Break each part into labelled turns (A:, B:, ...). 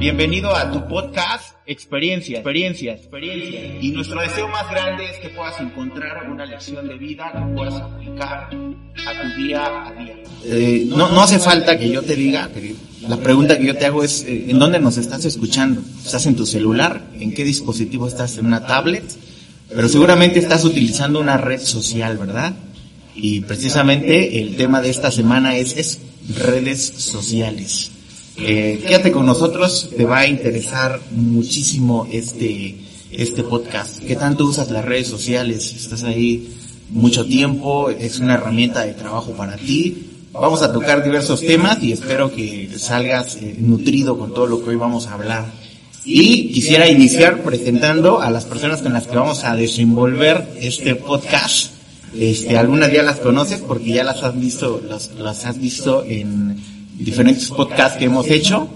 A: Bienvenido a tu podcast Experiencia, Experiencia, Experiencia. Y nuestro deseo más grande es que puedas encontrar una lección de vida que puedas aplicar a tu día a día. Eh, no, no hace falta que yo te diga, la pregunta que yo te hago es, eh, ¿en dónde nos estás escuchando? ¿Estás en tu celular? ¿En qué dispositivo estás? ¿En una tablet? Pero seguramente estás utilizando una red social, ¿verdad? Y precisamente el tema de esta semana es, es redes sociales. Eh, quédate con nosotros, te va a interesar muchísimo este, este podcast. ¿Qué tanto usas las redes sociales? ¿Estás ahí mucho tiempo? ¿Es una herramienta de trabajo para ti? Vamos a tocar diversos temas y espero que salgas eh, nutrido con todo lo que hoy vamos a hablar. Y quisiera iniciar presentando a las personas con las que vamos a desenvolver este podcast. Este, algunas ya las conoces porque ya las has visto, las, las has visto en diferentes podcasts que hemos hecho,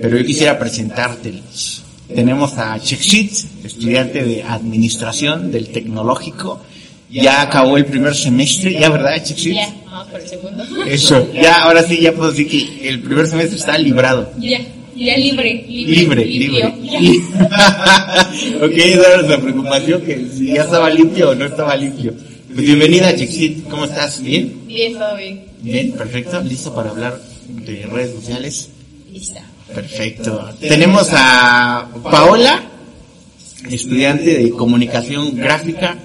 A: pero yo quisiera presentártelos. Tenemos a Chexit, estudiante de Administración del Tecnológico. Ya acabó el primer semestre, ¿ya verdad, Chexit?
B: Ya, vamos por el segundo.
A: Eso, ya, ahora sí, ya puedo decir que el primer semestre está librado.
B: Ya, ya libre,
A: Libre,
B: libre.
A: libre.
B: limpio.
A: ok, esa era preocupación, que si ya estaba limpio o no estaba limpio. Pues bienvenida, Chexit, ¿cómo estás? ¿Bien?
B: Bien, todo bien.
A: Bien, perfecto. ¿Listo para hablar de redes sociales?
B: Lista.
A: Perfecto. Tenemos a Paola, estudiante de comunicación gráfica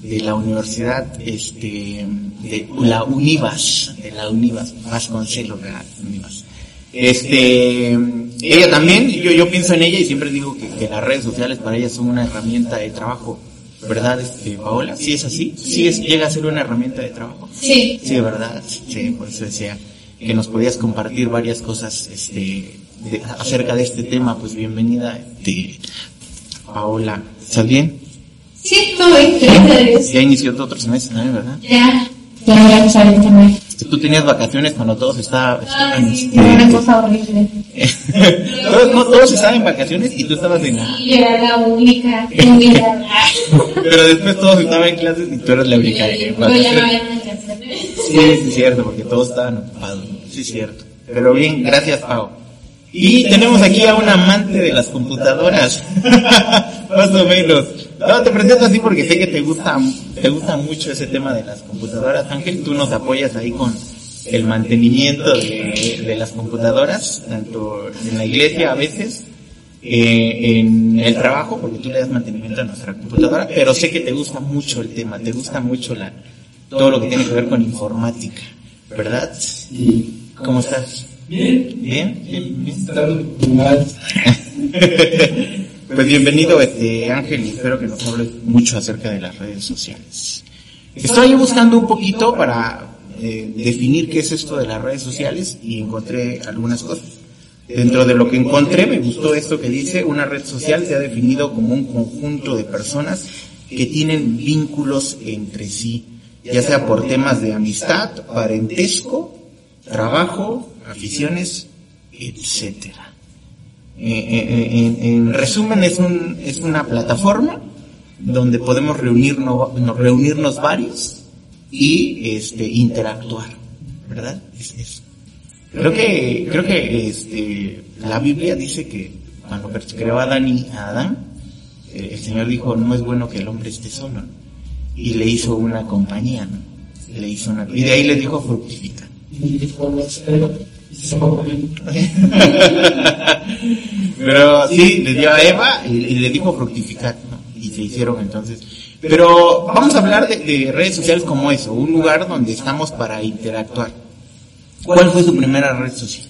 A: de la universidad, este, de la Univas, de la Univas, Vasconcelos, ¿verdad? Univas. Este, ella también, yo, yo pienso en ella y siempre digo que, que las redes sociales para ella son una herramienta de trabajo, ¿verdad, este, Paola? ¿Sí es así? ¿Sí es, llega a ser una herramienta de trabajo?
B: Sí.
A: Sí, ¿verdad? Sí, por eso decía que nos podías compartir varias cosas este, de- acerca de este tema. Pues bienvenida, este, Paola. ¿Estás bien?
B: Sí, todo bien, gracias.
A: Ya inició otro semestre también, ¿verdad?
B: Ya, ya gracias a Dios también.
A: Tú tenías vacaciones cuando todos estaban...
B: Ah, sí,
A: este,
B: una cosa horrible.
A: todos, no, todos estaban en vacaciones y tú estabas en.
B: Y era la única, única.
A: Pero después todos estaban en clases y tú eras la única en
B: Pero ya no había.
A: Sí, sí cierto, porque todos estaban ocupados. Sí cierto. Pero bien, gracias Pau. Y tenemos aquí a un amante de las computadoras. Más o menos. No, te presento así porque sé que te gusta, te gusta mucho ese tema de las computadoras. Ángel, tú nos apoyas ahí con el mantenimiento de, de las computadoras, tanto en la iglesia a veces, eh, en el trabajo, porque tú le das mantenimiento a nuestra computadora, pero sé que te gusta mucho el tema, te gusta mucho la, todo lo que tiene que ver con informática, ¿verdad? ¿Cómo estás?
C: Bien,
A: ¿Bien? ¿Bien? ¿Bien? Pues bienvenido, este Ángel, y espero que nos hables mucho acerca de las redes sociales. Estoy buscando un poquito para eh, definir qué es esto de las redes sociales y encontré algunas cosas. Dentro de lo que encontré me gustó esto que dice, una red social se ha definido como un conjunto de personas que tienen vínculos entre sí, ya sea por temas de amistad, parentesco, trabajo, aficiones, etcétera. Eh, eh, en, en resumen es un es una plataforma donde podemos reunirnos reunirnos varios y este interactuar verdad es eso creo que creo que este la Biblia dice que cuando creó a Adán a Adán eh, el Señor dijo no es bueno que el hombre esté solo. Y le hizo una compañía ¿no? le hizo una y de ahí le dijo fructifica. Pero sí, le dio a Eva y, y le dijo fructificar, ¿no? Y se hicieron entonces. Pero vamos a hablar de, de redes sociales como eso, un lugar donde estamos para interactuar. ¿Cuál fue su primera red social?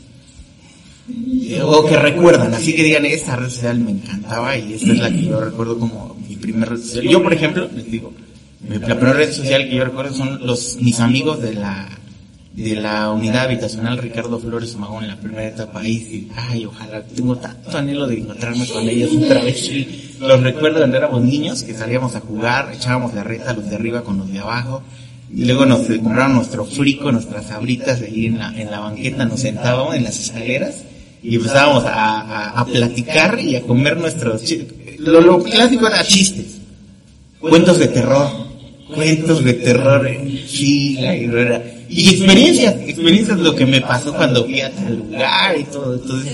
A: Eh, O que recuerdan, así que digan, esta red social me encantaba y esta es la que yo recuerdo como mi primera red social. Yo, por ejemplo, les digo, la primera red social que yo recuerdo son los mis amigos de la de la unidad habitacional Ricardo Flores Magón en la primera etapa. Ahí sí, ay ojalá tengo tanto anhelo de encontrarme con ellos otra vez los recuerdo cuando éramos niños que salíamos a jugar echábamos la reta los de arriba con los de abajo y luego nos compraron nuestro frico nuestras sabritas ahí en la, en la banqueta nos sentábamos en las escaleras y empezábamos a, a, a platicar y a comer nuestros lo, lo clásico era chistes cuentos de terror, cuentos de terror, sí, la guerrera. Y experiencias, experiencias lo que me pasó cuando fui a tal lugar y todo. Entonces,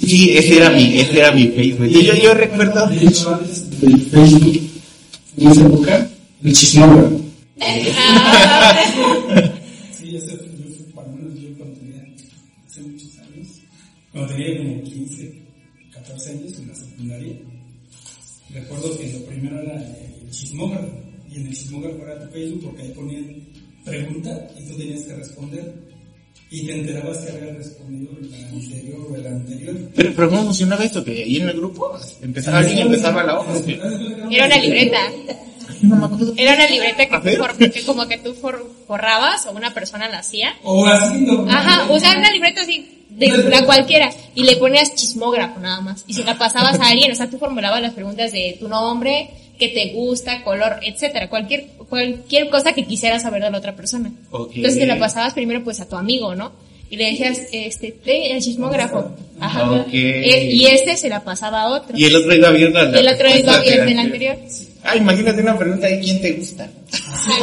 A: Sí, ese era mi, ese era mi Facebook. Y yo, yo recuerdo.
C: De hecho, antes del Facebook, en esa época, el chismógrafo. Sí, ese yo fui, para menos yo cuando tenía, hace muchos años, cuando tenía como 15, 14 años en la secundaria, recuerdo que lo primero era el chismógrafo, y en el chismógrafo era tu Facebook porque ahí ponían pregunta y tú tenías que responder, y te enterabas que había respondido el anterior o el anterior.
A: Pero, pero ¿cómo funcionaba esto? Que ahí en el grupo empezaba alguien y empezaba la hoja.
D: Era una libreta.
A: No me acuerdo.
D: Era una libreta que, tú for- que como que tú for- forrabas o una persona la hacía.
C: O así.
D: Ajá, o sea, una libreta así, de la cualquiera, y le ponías chismógrafo nada más. Y si la pasabas a alguien, o sea, tú formulabas las preguntas de tu nombre, qué te gusta, color, etcétera, cualquier, cualquier cosa que quisieras saber de la otra persona. Entonces te la pasabas primero pues a tu amigo, ¿no? Y le decías, este, el chismógrafo. Ajá.
A: Ok.
D: Eh, Y este se la pasaba a otro.
A: Y el otro iba viendo la
D: Y el otro iba viendo el anterior.
A: Ah, imagínate una pregunta de quién te gusta.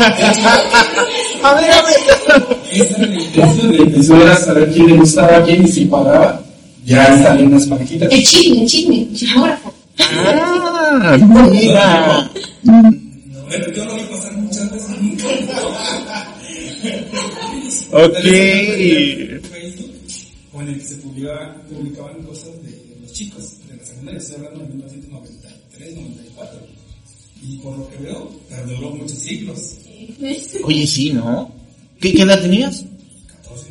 A: a ver, a ver.
C: Esa era la de que eso era saber quién le gustaba a quién y si pagaba, ya salían las parejitas.
B: El chisme, el chisme, chismógrafo.
A: Ah, mira.
C: Bueno, yo lo vi pasar muchas veces.
A: Ok.
C: En el que se publicaba- publicaban cosas de los chicos de la secundaria, estoy hablando de 1993, 94. Y por lo que veo, perduró muchos siglos.
A: Oye, sí, ¿no? ¿Qué, qué edad tenías?
C: 14,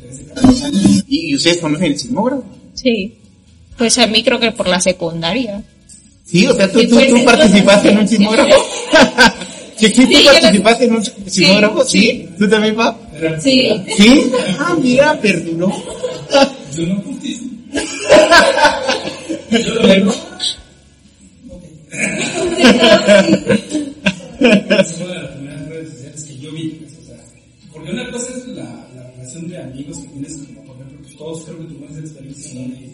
C: 13, 14 años.
A: ¿Y, ustedes conocen el sismógrafo?
D: Sí. Pues a mí creo que por la secundaria.
A: Sí, o sea, tú,
D: Sí,
A: tú,
D: pues,
A: tú participaste en un sismógrafo. Sí, sí, tú participaste en un sismógrafo, ¿sí? ¿Tú también, pa?
C: Era-
D: Sí.
A: ¿Sí? Ah, mira, perduró.
C: Yo no curtí. Es una de las primeras redes sociales que yo vi. o sea, porque una cosa es la, la relación de amigos que tienes, como por ejemplo, pues, todos creo que tuvimos experiencia ¿no? de,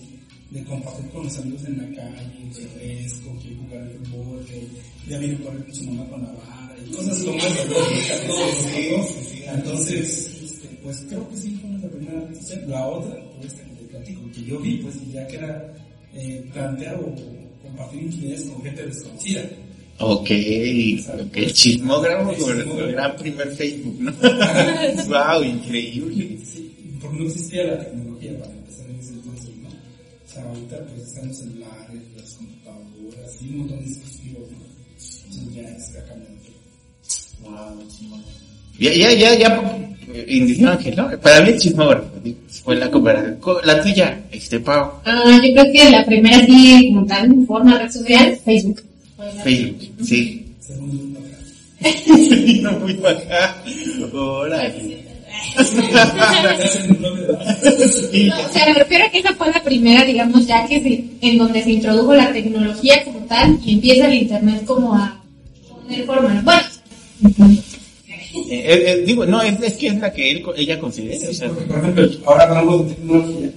C: de compartir con los amigos en la calle, que fresco, que jugar al fútbol, que ya viene por ejemplo su mamá con la vara y cosas como esas. ¿no? Que. Entonces, este, pues creo que sí fue nuestra primera red social. La otra, pues que te platico, que yo vi, pues ya que era eh, compartir intimidades con gente desconocida.
A: Ok, ok, el chismógrafo el gran primer Facebook, ¿no? wow, increíble.
C: Sí, porque no existía la tecnología para empezar en ese entonces, ¿no? O sea, ahorita pues están los celulares, las computadoras y un montón de dispositivos, ¿no? Entonces ya está cambiando.
A: Wow, chismógrafo. Ya, ya, ya, ya, indignó Ángel, ¿no? Para mí el chismógrafo, digo, fue la cooperación. Co- La tuya, este, Pau,
B: Ah, yo creo que la primera sí, como tal, en forma red social, Facebook.
A: Facebook, sí.
C: Segundo acá.
A: no muy acá. Órale. Sí.
B: No, o sea, me refiero a que esa fue la primera, digamos, ya que se, en donde se introdujo la tecnología como tal y empieza el internet como a poner forma. Bueno,
A: Eh, eh, eh, digo, no, es, es que es la que él, ella considera, o sea,
C: Porque, por ejemplo, ahora hablamos de tecnología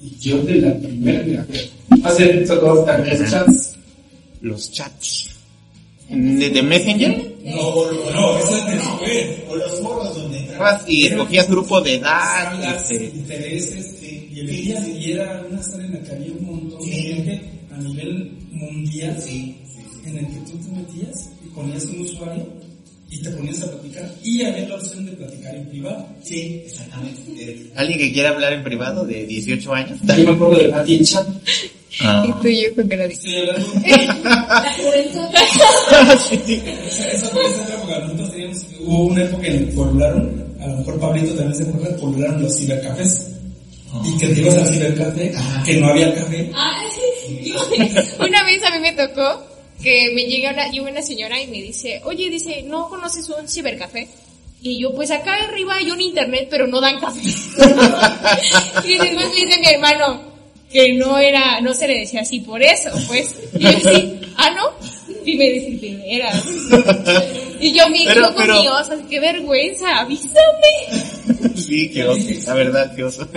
C: y yo de la primera, mira, hace todos los chats.
A: los chats. ¿De, de Messenger?
C: No, no, no, eso es después.
A: O los foros donde entrabas y escogías grupo de edad.
C: salas,
A: este,
C: intereses, y elegías, y era una sala en la que había un montón de gente a nivel mundial, en el que tú te metías y ponías un usuario y te ponías a platicar, y había la opción de platicar en privado.
A: Sí, exactamente. Alguien que quiera hablar en privado de 18 años.
C: Yo me acuerdo de Nati en chat.
A: Ah.
D: Y tú y yo con
C: hablando
B: la juventud.
A: Sí.
C: Esa, esa, época, nosotros teníamos, hubo una época en que polularon, a lo mejor Pablito también se acuerda, polularon los cibercafés. Y que te ibas al cibercafé, que no había café.
D: Una vez a mí me tocó que me llega una, llega una señora y me dice, oye, dice, ¿no conoces un cibercafé? Y yo, pues acá arriba hay un internet, pero no dan café. y después le dice mi hermano que no era, no se le decía así por eso, pues. Y yo así, ah, ¿no? Y me dice, de veras. Y yo, mi
A: Pero-
D: con
A: pero-
D: mi oso, qué vergüenza, avísame.
A: Sí, qué oso, la verdad, qué oso.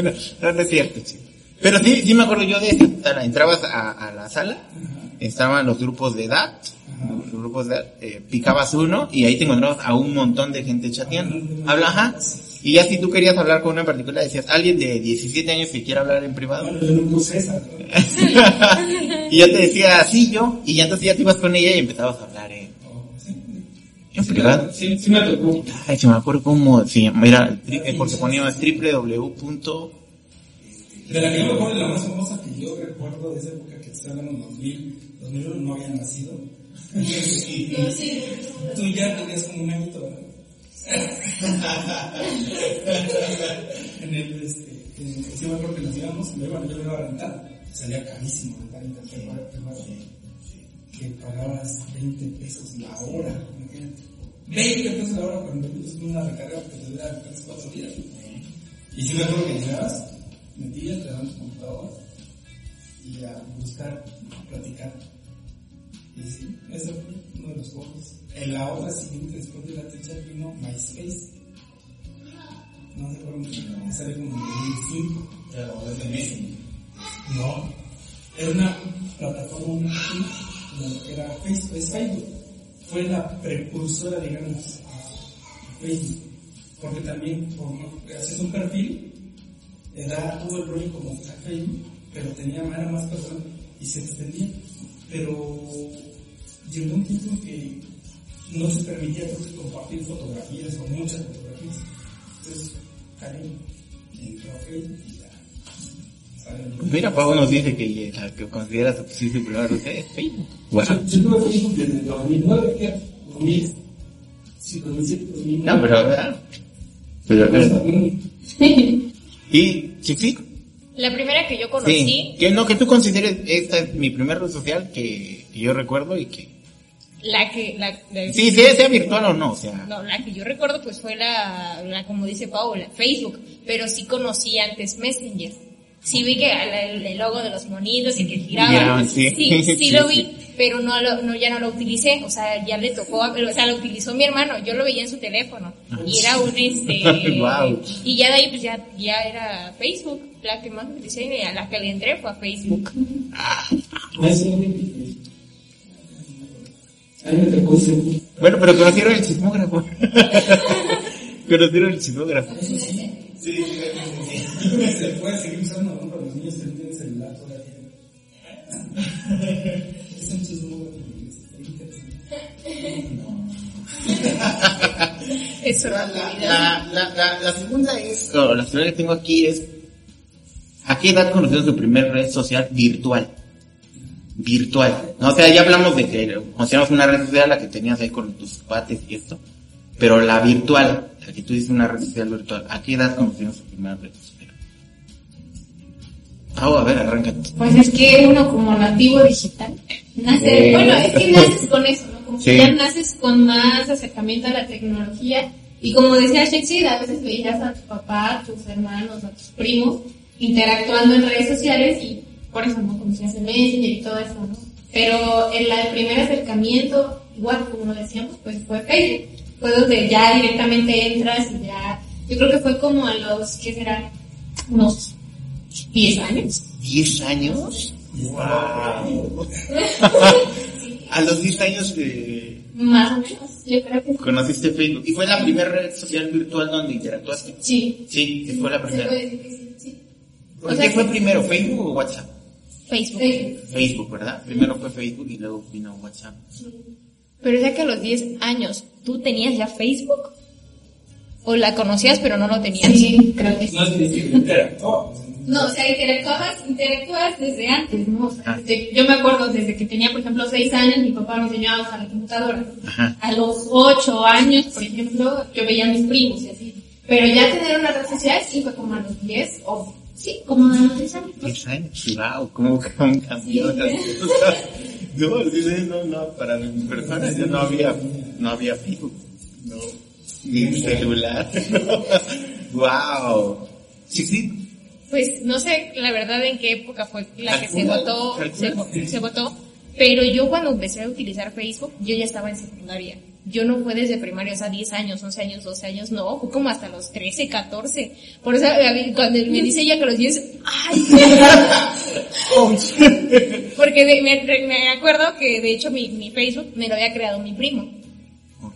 A: No, es cierto, chico. Pero sí, sí me acuerdo yo de esa. Entrabas a, a la sala, estaban los grupos de edad, los grupos de edad, eh, picabas uno y ahí te encontrabas a un montón de gente chateando. Habla, ajá. Y ya si tú querías hablar con una en particular, decías, alguien de 17 años que quiera hablar en privado. Y yo te decía, sí, yo. Y ya entonces ya te ibas con ella y empezabas a hablar en, en privado.
C: Sí, sí me tocó.
A: Ay, se me acuerdo cómo se tri- eh, porque poníamos www.
C: De la que yo me acuerdo, la más famosa que yo recuerdo de esa época que hablando en 2000, 2001 no había nacido. Y tú ya tenías como un añito, ¿verdad? en el, este, en, sí me acuerdo que nos íbamos, me iban, yo me iba a rentar, salía carísimo rentar vas a- que pagabas 20 pesos la hora, imagínate. 20 pesos la hora cuando es una recarga que te dura 3, 4 días. Y si me acuerdo que llegabas, metías, te daban tu computadora y a buscar, a platicar. Y sí, ese fue uno de los juegos. En la otra siguiente, después de la teacher, vino MySpace. No sé por qué, salió como en 2005.
E: Pero desde Messi.
C: No, era una plataforma, una página, que era Facebook, es Facebook. Fue la precursora, digamos, a Facebook. Porque también, haces un perfil, le da todo el rollo como Facebook, pero tenía era más personas y se extendía. Pero llegó un tiempo en que no se permitía creo que compartir fotografías o muchas fotografías. Entonces, Karim entró a Facebook y ya.
A: mira, Pablo nos dice que la que considera su posición primera red es Facebook. Wow.
C: Yo, yo tuve Facebook desde el 2009, ¿qué? 2000, sí, 2007, 2009.
A: No, pero, ¿verdad? Pero,
C: Pues,
A: eh, y, sí, sí.
D: La primera que yo conocí,
A: Sí. Que no, que tú consideres, esta es mi primer red social que, que yo recuerdo y que...
D: la que, la, la-
A: Sí, sea, sea virtual o no, o sea...
D: No, la que yo recuerdo pues fue la, la como dice Paula, Facebook, pero sí conocí antes Messenger. Sí vi que el, el logo de los monitos y que giraba.
A: Giraban, sí.
D: sí, sí
A: Sí,
D: lo
A: sí.
D: vi, pero no, lo, no ya no lo utilicé, o sea, ya le tocó, a- o sea, lo utilizó mi hermano, yo lo veía en su teléfono y era un este
A: Guau.
D: y ya de ahí pues ya ya era Facebook, la que más utilicé y a la que le entré fue a Facebook.
A: Bueno, pero conocieron el sismógrafo. conocieron el sismógrafo.
C: Se puede seguir usando, ¿no? Para los niños que no tienen celular todavía. Es un chismo,
D: Eso era
A: La, la, la, la, segunda es, o la segunda que tengo aquí es, ¿a qué edad conoció su primer red social virtual? Virtual. No, o sea, ya hablamos de que conocíamos una red social, la que tenías ahí con tus cuates y esto, pero la virtual, la que tú dices una red social virtual, ¿a qué edad conocieron su primera red social? Pau, a ver, arráncate.
B: Pues es que uno como nativo digital nace,
A: Eh.
B: bueno, es que naces con eso, ¿no? Como que ya naces con más acercamiento a la tecnología y como decía Shakespeare, a veces veías a tu papá, a tus hermanos, a tus primos interactuando en redes sociales y por eso no conocías el Messenger y todo eso, ¿no? Pero en la- el primer acercamiento, igual como lo decíamos, pues fue Facebook. Fue donde ya directamente entras y ya, yo creo que fue como a los, ¿qué será? Unos 10 años.
A: ¿10 años? ¡Wow! a los 10 años eh,
B: Más o menos, yo creo que
A: conociste Facebook. ¿Y fue la primera red social virtual donde interactuaste?
B: sí.
A: Sí, fue la primera.
B: sí, sí.
A: ¿Por
B: O
A: qué fue primero, Facebook o WhatsApp?
D: Facebook.
B: Facebook.
A: Facebook, ¿verdad? Primero fue Facebook y luego vino WhatsApp.
D: Pero ya que a los 10 años, ¿tú tenías ya Facebook? ¿O la conocías pero no lo tenías?
B: Sí, creo que sí.
C: No es que.
B: No, o sea, interactuabas, interactuabas desde antes, ¿no? O sea,
A: Ah.
B: desde- yo me acuerdo desde que tenía, por ejemplo, 6 años, mi papá me enseñó a usar la computadora.
A: Ajá.
B: A los 8 años, por ejemplo, yo veía a mis primos y así. Pero ya tener una red social sí fue como a los 10 o sí, como a los 10 años. ¿no?
A: 10 años, wow, cómo, cómo cambió
B: Sí.
A: las cosas. No, no, no, para mi persona ya no había, no había Facebook, no, ni celular, no. wow. Sí, sí,
D: Pues no sé la verdad en qué época fue la que se votó, se votó, pero yo cuando empecé a utilizar Facebook, yo ya estaba en secundaria. Yo no fue desde primaria, o sea, 10 años, 11 años, 12 años, no, fue como hasta los 13, 14. Por eso, cuando me dice ella que los 10, ¡ay! Porque de- me, me acuerdo que de hecho mi, mi Facebook me lo había creado mi primo.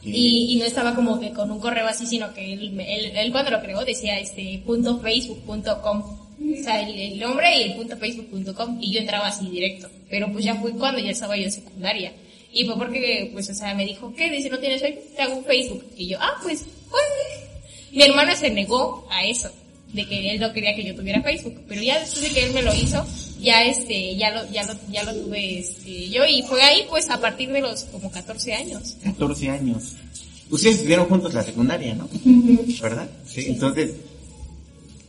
D: Y, y no estaba como que con un correo así, sino que él, él, él cuando lo creó decía este punto facebook.com. O sea, el, el nombre y el punto facebook.com y yo entraba así directo. Pero pues ya fue cuando ya estaba yo en secundaria. Y fue porque, pues, o sea, me dijo, ¿qué? Dice, ¿no tienes Facebook? Te hago un Facebook. Y yo, ah, pues, pues. Mi hermana se negó a eso, de que él no quería que yo tuviera Facebook. Pero ya después de que él me lo hizo, ya este, ya lo, ya lo, ya lo tuve este, yo y fue ahí pues a partir de los como 14 años.
A: 14 años. Ustedes estudiaron juntos la secundaria, ¿no? ¿Verdad? Sí, entonces,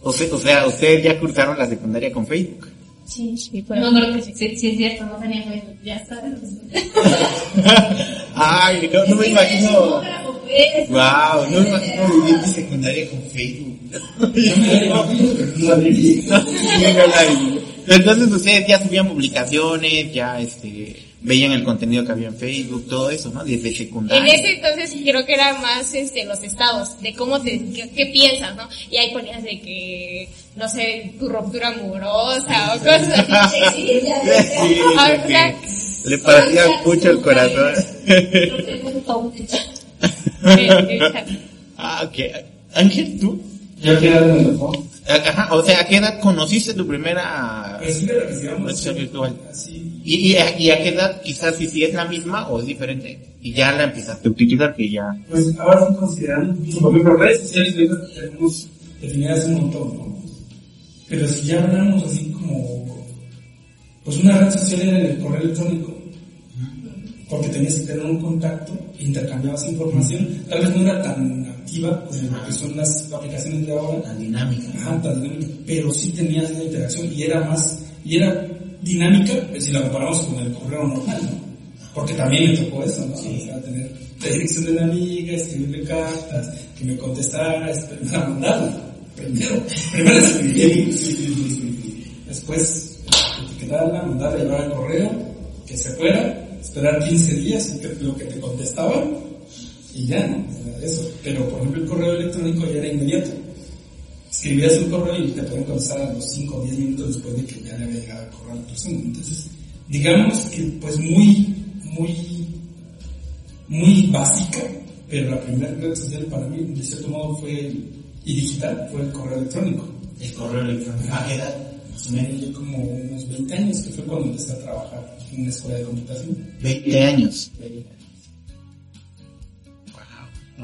A: o sea, o sea, ustedes ya cursaron la secundaria con Facebook.
D: Sí, sí,
B: No, creo que sí, sí, sí es cierto, no tenía Facebook, ya está.
A: Ay, no, no me imagino.
B: Fotógrafo, pues.
A: Wow, no me imagino vivir mi secundaria con Facebook. No. Entonces ustedes ya subían publicaciones, ya este veían el contenido que había en Facebook, todo eso, ¿no? Desde
D: En
A: secundaria.
D: ese entonces creo que era más este los estados, de cómo te, qué, qué piensas, ¿no? Y ahí ponías de que, no sé, tu ruptura amorosa o cosas así.
B: Sí,
A: Sí,
D: Ah,
A: sí,
D: o sea,
A: sí. Le partía mucho el corazón. Ah, ok. Ángel, ¿tú?
C: ¿Ya qué edad me tocó?
A: Ajá, o sea, ¿a qué edad conociste tu primera
C: Pues sí,
A: virtual?
C: Así.
A: ¿Y, y, a, y a qué edad quizás si, si es la misma o es diferente? Y ya la empezaste a utilizar que ya...
C: Pues ahora sí considerando, por ejemplo, redes sociales tenemos definidas un montón, ¿no? Pero si ya hablamos así como, pues una red social era el correo electrónico, porque tenías que tener un contacto, intercambiabas información, tal vez no era tan activa como lo que son las aplicaciones de ahora,
A: La dinámica.
C: Ajá, tan dinámica, pero sí tenías una interacción y era más, y era dinámica pues, si la comparamos con el correo normal, ¿no? Porque también me tocó eso, ¿no? O sea, tener la dirección de una amiga, escribirle cartas, que me contestara, esperar mandarla. Primero, primero escribir, después etiquetarla, mandarla, llevar al correo, que se fuera, esperar 15 días, lo que te contestaban, y ya, ¿no? O sea, eso. Pero, por ejemplo, el correo electrónico ya era inmediato escribías un correo y te pueden contestar a los 5 o 10 minutos después de que ya le había llegado el correo a la persona. Entonces, digamos que pues muy, muy, muy básica, pero la primera red social para mí, de cierto modo, fue, el- y digital, fue el correo electrónico.
A: El correo electrónico. ¿A qué edad? Más o menos.
C: Yo como unos 20 años, que fue cuando empecé a trabajar en una escuela de computación.
A: 20 años. Wow.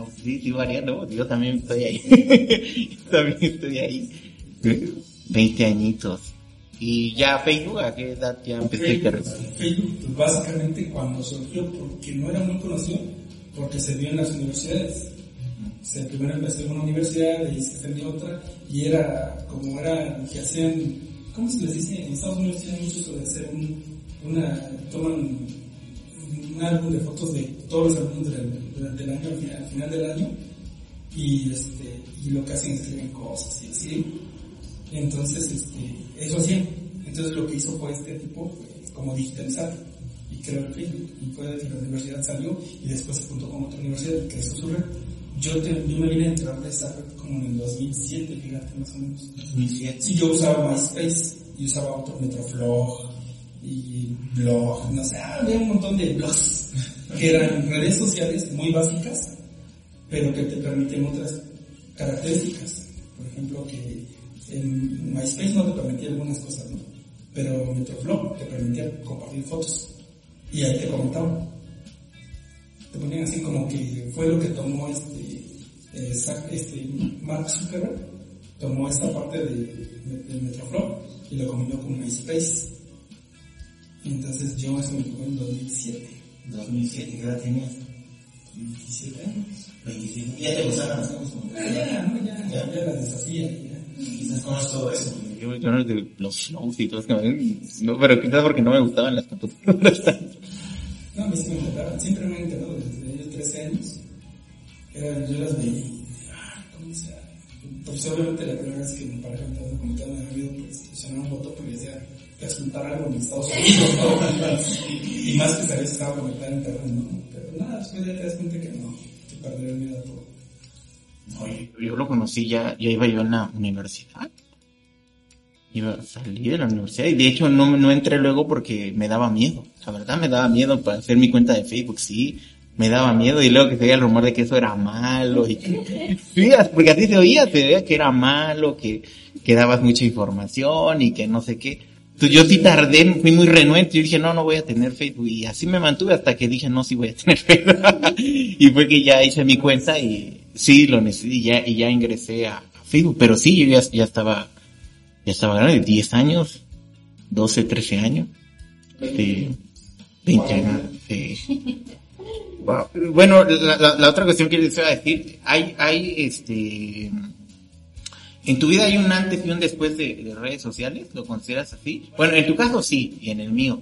A: No, sí, sí varía, ¿no? Yo también estoy ahí. También estoy ahí. 20 añitos. Y ya Facebook, ¿a qué edad ya empecé a
C: Facebook, Facebook, pues, básicamente cuando surgió, porque no era muy conocido, porque se dio en las universidades. O sea, primero empecé en una universidad, de ahí se extendió otra, y era como era que hacían, ¿cómo se les dice? En Estados Unidos tienen mucho eso de hacer un, una, toman un álbum de fotos de todos los alumnos del, durante el año, al final, al final del año, y este, y lo que hacen es escriben cosas y así. Entonces, este, eso hacían. Entonces lo que hizo fue este tipo, fue como digitalizar y creó el Facebook. Y fue de que la universidad salió y después se juntó con otra universidad y creció su red. Yo, te- yo me vine a enterar de esta red como en el 2007, fíjate, más o menos.
A: 2007.
C: Sí, yo usaba MySpace y usaba otro Metroflog y blog, no sé, ah, había un montón de blogs que eran redes sociales muy básicas, pero que te permiten otras características. Por ejemplo, que en MySpace no te permitía algunas cosas, ¿no? Pero Metroflog te permitía compartir fotos y ahí te comentaban. Te ponían así como que fue lo que tomó este, este Mark Zuckerberg, tomó esa parte de, de, de y lo combinó con MySpace. Entonces yo eso me tocó en 2007,
A: 2007, ¿qué edad tenías?
C: 27 años.
A: 25. Ya te gustaban las cosas.
C: Ah, ya, no, ya, ya, ya las deshacía. Ya.
A: Quizás conoces todo eso. Yo, yo no de los flows y todo eso. No, pero quizás porque no me gustaban las computadoras tanto.
C: No, a mí sí me encantaban, siempre me han encantado desde los 13 años. Era, yo las veía y, ah, ¿cómo se Pues obviamente la primera vez que mi pareja me estaba comentando me había pues, presionar un botón porque decía, resultar algo en Estados Unidos, ¿no? y, más que sabía si estaba conectada a internet, ¿no? Pero nada, después ya te das cuenta que no, que perder el miedo a todo.
A: Oye, yo lo conocí ya, ya iba yo en la universidad. Iba, salí de la universidad y de hecho no, no entré luego porque me daba miedo. La verdad me daba miedo para hacer mi cuenta de Facebook, sí. me daba miedo y luego que se oía el rumor de que eso era malo y que, porque así se oía, se veía que era malo, que, que dabas mucha información y que no sé qué. Yo sí tardé, fui muy renuente, yo dije, no, no voy a tener Facebook y así me mantuve hasta que dije, no, sí voy a tener Facebook. y fue que ya hice mi cuenta y sí, lo necesité y ya, y ya ingresé a, a Facebook, pero sí, yo ya, ya estaba, ya estaba grande, 10 años, 12, 13 años, sí, 20 años, sí. Wow. Bueno, la, la, la, otra cuestión que les iba a decir, hay, hay, este, en tu vida hay un antes y un después de, de, redes sociales, ¿lo consideras así? Bueno, en tu caso sí, y en el mío.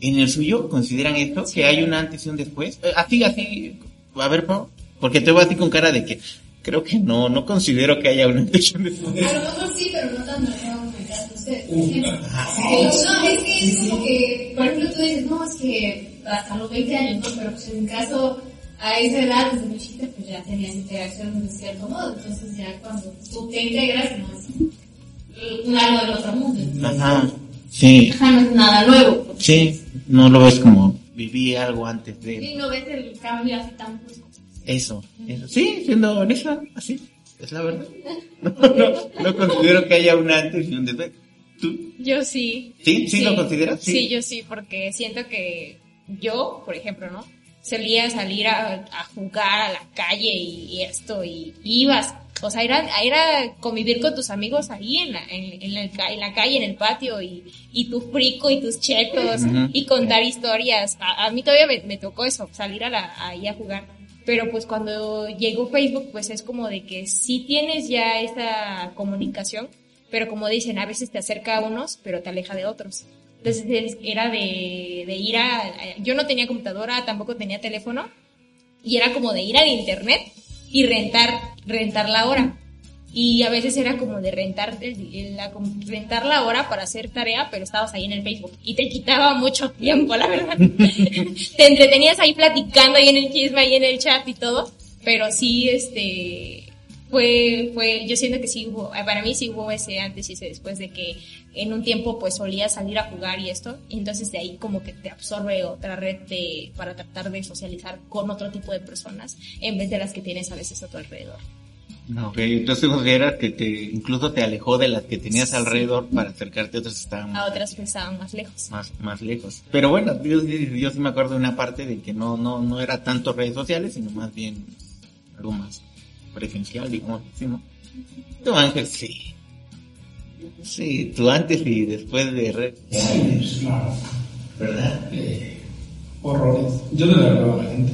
A: ¿En el suyo consideran esto? ¿Que hay un antes y un después? Eh, así, así, a ver, Pau, porque te voy a ti con cara de que creo que no, no considero que haya un antes y un después.
B: A lo mejor sí, pero no tan marcado como el caso de ustedes. Por ejemplo, no, es que es como que, por ejemplo, tú dices, no, es que hasta los 20 años, ¿no? Pero pues en mi caso, a esa edad, desde muy chiquita, pues ya tenías interacción de cierto modo. Entonces ya cuando tú te integras, no es algo del otro mundo.
A: Ajá, sí.
B: Ajá, no es nada nuevo.
A: Sí, no lo ves como viví algo antes de...
B: Sí, no ves el cambio así tan brusco.
A: Eso, eso. Sí, siendo honesta, así, es la verdad. No, no, no considero que haya un antes y un después. ¿Tú?
D: Yo sí.
A: ¿Sí? ¿Sí, lo consideras?
D: Sí. sí, yo sí, porque siento que yo, por ejemplo, ¿no? Solía salir a, a jugar a la calle y, y, esto, y ibas, o sea, era, era convivir con tus amigos ahí en la, en, en la, en la calle, en el patio, y, y tu frico y tus chetos, uh -huh. y contar historias. A, a mí todavía me, me, tocó eso, salir a la, ahí a jugar. Pero pues cuando llegó Facebook, pues es como de que sí tienes ya esa comunicación, pero como dicen, a veces te acerca a unos, pero te aleja de otros. Entonces era de, de ir a, yo no tenía computadora, tampoco tenía teléfono, y era como de ir al internet y rentar, rentar la hora. Y a veces era como de rentar, la, rentar la hora para hacer tarea, pero estabas ahí en el Facebook. Y te quitaba mucho tiempo, la verdad. te entretenías ahí platicando ahí en el chisme, ahí en el chat y todo. Pero sí, este, fue, fue, yo siento que sí hubo, para mí sí hubo ese antes y ese después de que en un tiempo pues solía salir a jugar y esto, y entonces de ahí como que te absorbe otra red de, para tratar de socializar con otro tipo de personas en vez de las que tienes a veces a tu alrededor.
A: Ok, entonces consideras que te, incluso te alejó de las que tenías alrededor para acercarte a otras que estaban
D: A otras que estaban más lejos.
A: Más, más lejos. Pero bueno, yo, yo sí me acuerdo de una parte de que no, no, no era tanto redes sociales, sino más bien algo más presencial, digamos, ¿sí, no? Tu Ángel, sí. Sí, tú antes y después de red.
C: Sí, claro.
A: ¿Verdad?
C: Eh, horrores. Yo no le hablaba a la gente.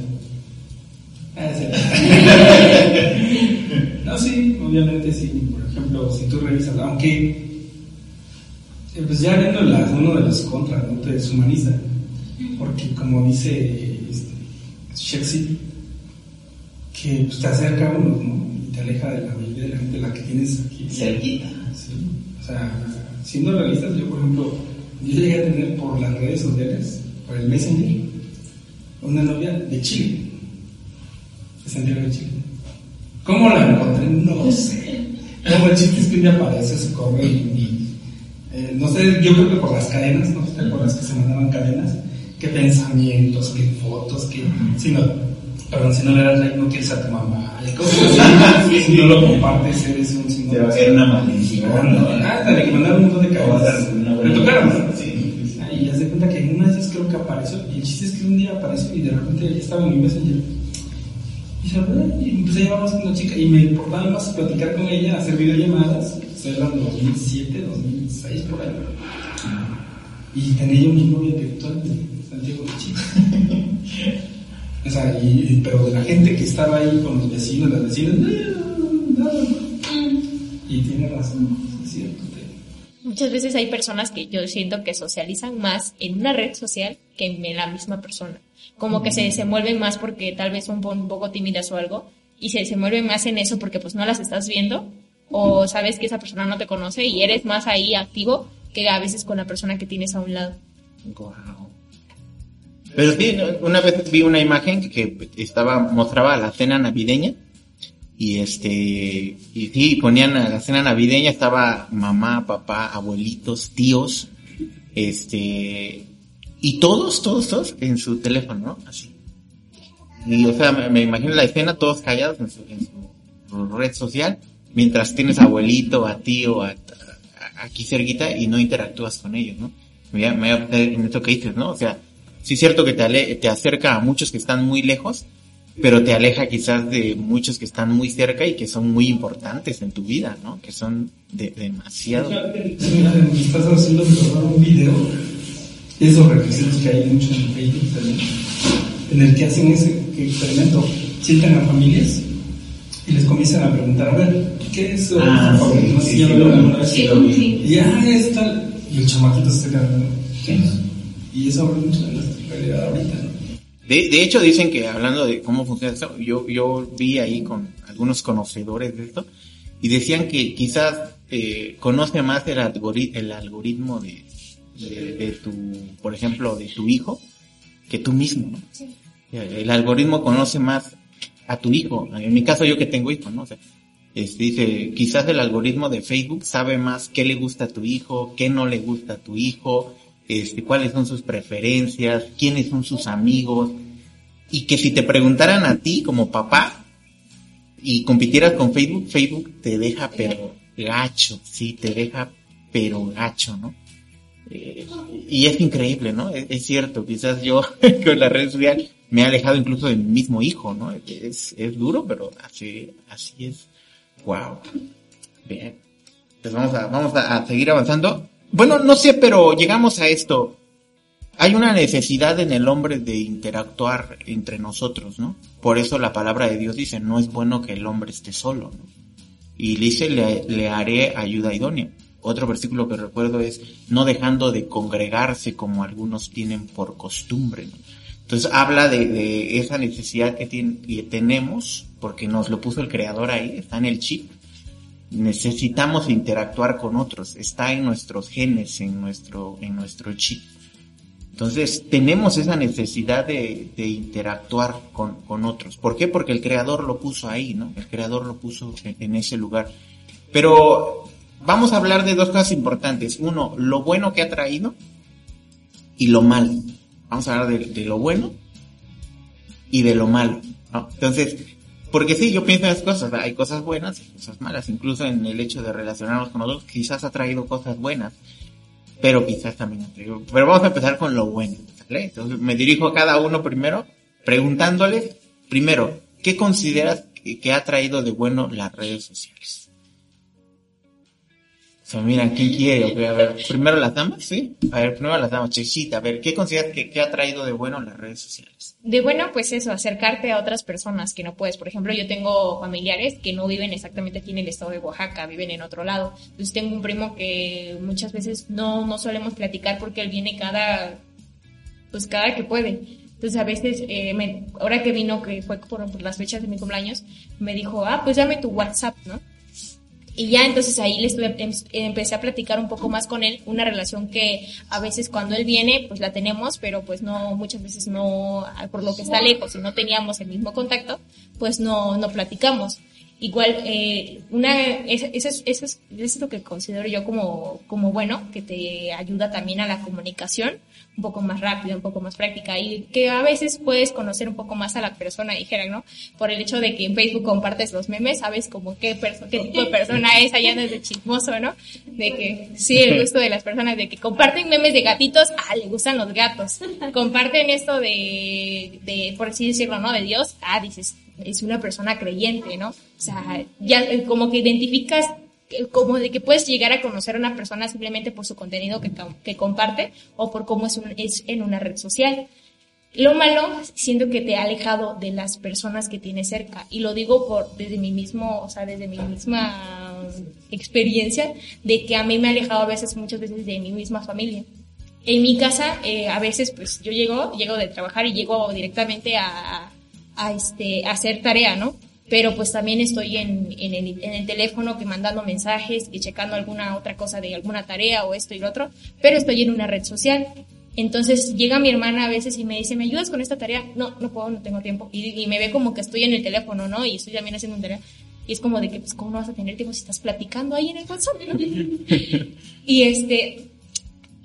C: no, sí, obviamente sí. Por ejemplo, si tú revisas, aunque eh, pues ya viendo las, uno de los contras, ¿no? Te deshumaniza. Porque como dice este, Shakespeare, que pues, te acerca a uno, ¿no? Y te aleja de la mayoría de la gente la que tienes aquí.
A: Cerquita.
C: Sí. O sea, siendo realistas, yo por ejemplo, yo llegué a tener por las redes sociales, por el Messenger, una novia de Chile. De Santiago de Chile. ¿Cómo la encontré? No sé. Como el chiste es que un día aparece su correo y, y eh, no sé, yo creo que por las cadenas, no sé te acuerdas que se mandaban cadenas, qué pensamientos, qué fotos, qué. Si no, perdón, si no le das like, no quieres a tu mamá, cosas si no lo compartes, eres un. Si no,
A: Te va a hacer una maldición.
C: Nada, de que mandaron un montón de cadenas. Me tocaron. Ah, y ya se cuenta que en una de esas creo que apareció, y el chiste es que un día apareció y de repente ella estaba en mi messenger. Y se y empecé a llevar más con la chica, y me importaba más platicar con ella, hacer videollamadas. Eso era en 2007, 2006, por ahí. Y tenía yo mi novia virtual Santiago de Chile. O sea, y, pero de la gente que estaba ahí con los vecinos, las vecinas, no, no. Y tiene razón, es cierto.
D: Muchas veces hay personas que yo siento que socializan más en una red social que en la misma persona. Como que se desenvuelven más porque tal vez son un poco tímidas o algo y se desenvuelven más en eso porque pues no las estás viendo o sabes que esa persona no te conoce y eres más ahí activo que a veces con la persona que tienes a un lado.
A: Wow. Pero sí, una vez vi una imagen que estaba, mostraba la cena navideña y este, y sí, ponían la cena navideña, estaba mamá, papá, abuelitos, tíos, este, y todos, todos, todos en su teléfono, ¿no? Así. Y, o sea, me, imagino la escena, todos callados en su, en su red social, mientras tienes abuelito, a tío, aquí cerquita y no interactúas con ellos, ¿no? Me, me, en esto que dices, ¿no? O sea, sí es cierto que te, ale- te acerca a muchos que están muy lejos, pero te aleja quizás de muchos que están muy cerca y que son muy importantes en tu vida, ¿no? Que son de, demasiado.
C: Estás haciendo un video, esos reflexiones que hay mucho en Facebook también, en el que hacen ese experimento, sientan a familias y les comienzan a preguntar, a ver, ¿qué es su
A: Ah, sí, sí,
C: ya
A: sí,
C: lo.
B: Sí, sí.
C: Y ya es tal, y el chamaquito se queda, y eso habla mucho de nuestra realidad ahorita, ¿no?
A: De, de hecho, dicen que hablando de cómo funciona esto, yo, yo vi ahí con algunos conocedores de esto y decían que quizás eh, conoce más el, algori- el algoritmo de, de, de tu, por ejemplo, de tu hijo que tú mismo, ¿no? El algoritmo conoce más a tu hijo. En mi caso, yo que tengo hijo, ¿no? O sea, dice, quizás el algoritmo de Facebook sabe más qué le gusta a tu hijo, qué no le gusta a tu hijo, este, cuáles son sus preferencias, quiénes son sus amigos, y que si te preguntaran a ti como papá y compitieras con Facebook, Facebook te deja pero gacho, sí, te deja pero gacho, ¿no? Eh, y es increíble, ¿no? Es, cierto, quizás yo con la red social me he alejado incluso de mi mismo hijo, ¿no? Es, es duro, pero así, así es. Wow. Bien. Pues vamos a, vamos a seguir avanzando. Bueno, no sé, pero llegamos a esto. Hay una necesidad en el hombre de interactuar entre nosotros, ¿no? Por eso la palabra de Dios dice, no es bueno que el hombre esté solo, ¿no? Y dice, le, haré ayuda idónea. Otro versículo que recuerdo es, no dejando de congregarse como algunos tienen por costumbre, ¿no? Entonces habla de, esa necesidad que, que tenemos, porque nos lo puso el creador ahí, está en el chip. Necesitamos interactuar con otros, está en nuestros genes, en nuestro, en nuestro chip. Entonces tenemos esa necesidad de, de interactuar con, con, otros. ¿Por qué? Porque el creador lo puso ahí, ¿no? El creador lo puso en, ese lugar. Pero vamos a hablar de dos cosas importantes. Uno, lo bueno que ha traído y lo malo. Vamos a hablar de, lo bueno y de lo malo. Entonces, porque sí, yo pienso en las cosas, hay cosas buenas y cosas malas, incluso en el hecho de relacionarnos con otros, quizás ha traído cosas buenas, pero quizás también ha traído, pero vamos a empezar con lo bueno, ¿vale? Entonces me dirijo a cada uno primero, preguntándoles, primero, ¿qué consideras que, que ha traído de bueno las redes sociales? Mira, ¿quién quiere? Primero las damas, ¿sí? A ver, primero las damas, Chechita, a ver, ¿qué consideras que, que, ha traído de bueno las redes sociales?
D: De bueno, pues eso, acercarte a otras personas que no puedes. Por ejemplo, yo tengo familiares que no viven exactamente aquí en el estado de Oaxaca, viven en otro lado. Entonces tengo un primo que muchas veces no, no solemos platicar porque él viene cada, pues cada que puede. Entonces a veces, eh, me, ahora que vino, que fue por, por las fechas de mi cumpleaños, me dijo, ah, pues dame tu WhatsApp, ¿no? Y ya entonces ahí le estuve, em, empecé a platicar un poco más con él, una relación que a veces cuando él viene, pues la tenemos, pero pues no, muchas veces no, por lo que está lejos y no teníamos el mismo contacto, pues no, no platicamos. Igual, eh, una, eso, eso, es, eso, es, eso es lo que considero yo como, como bueno, que te ayuda también a la comunicación un poco más rápida, un poco más práctica y que a veces puedes conocer un poco más a la persona, dijera, ¿no? Por el hecho de que en Facebook compartes los memes, sabes como qué, qué tipo de persona es allá desde chismoso, ¿no? De que, sí, el gusto de las personas, de que comparten memes de gatitos, ah, le gustan los gatos. Comparten esto de, de, por así decirlo, ¿no? De Dios, ah, dices, es una persona creyente, ¿no? O sea, ya como que identificas como de que puedes llegar a conocer a una persona simplemente por su contenido que, que comparte o por cómo es, un, es en una red social. Lo malo, siento que te ha alejado de las personas que tienes cerca. Y lo digo por, desde mi mismo, o sea, desde mi misma experiencia, de que a mí me ha alejado a veces, muchas veces de mi misma familia. En mi casa, eh, a veces, pues yo llego, llego de trabajar y llego directamente a, a, este, a hacer tarea, ¿no? Pero pues también estoy en, en, el, en, el, teléfono que mandando mensajes, que checando alguna otra cosa de alguna tarea o esto y lo otro, pero estoy en una red social. Entonces llega mi hermana a veces y me dice, ¿me ayudas con esta tarea? No, no puedo, no tengo tiempo. Y, y me ve como que estoy en el teléfono, ¿no? Y estoy también haciendo una tarea. Y es como de que, pues, ¿cómo no vas a tener tiempo si estás platicando ahí en el WhatsApp? ¿no? y este,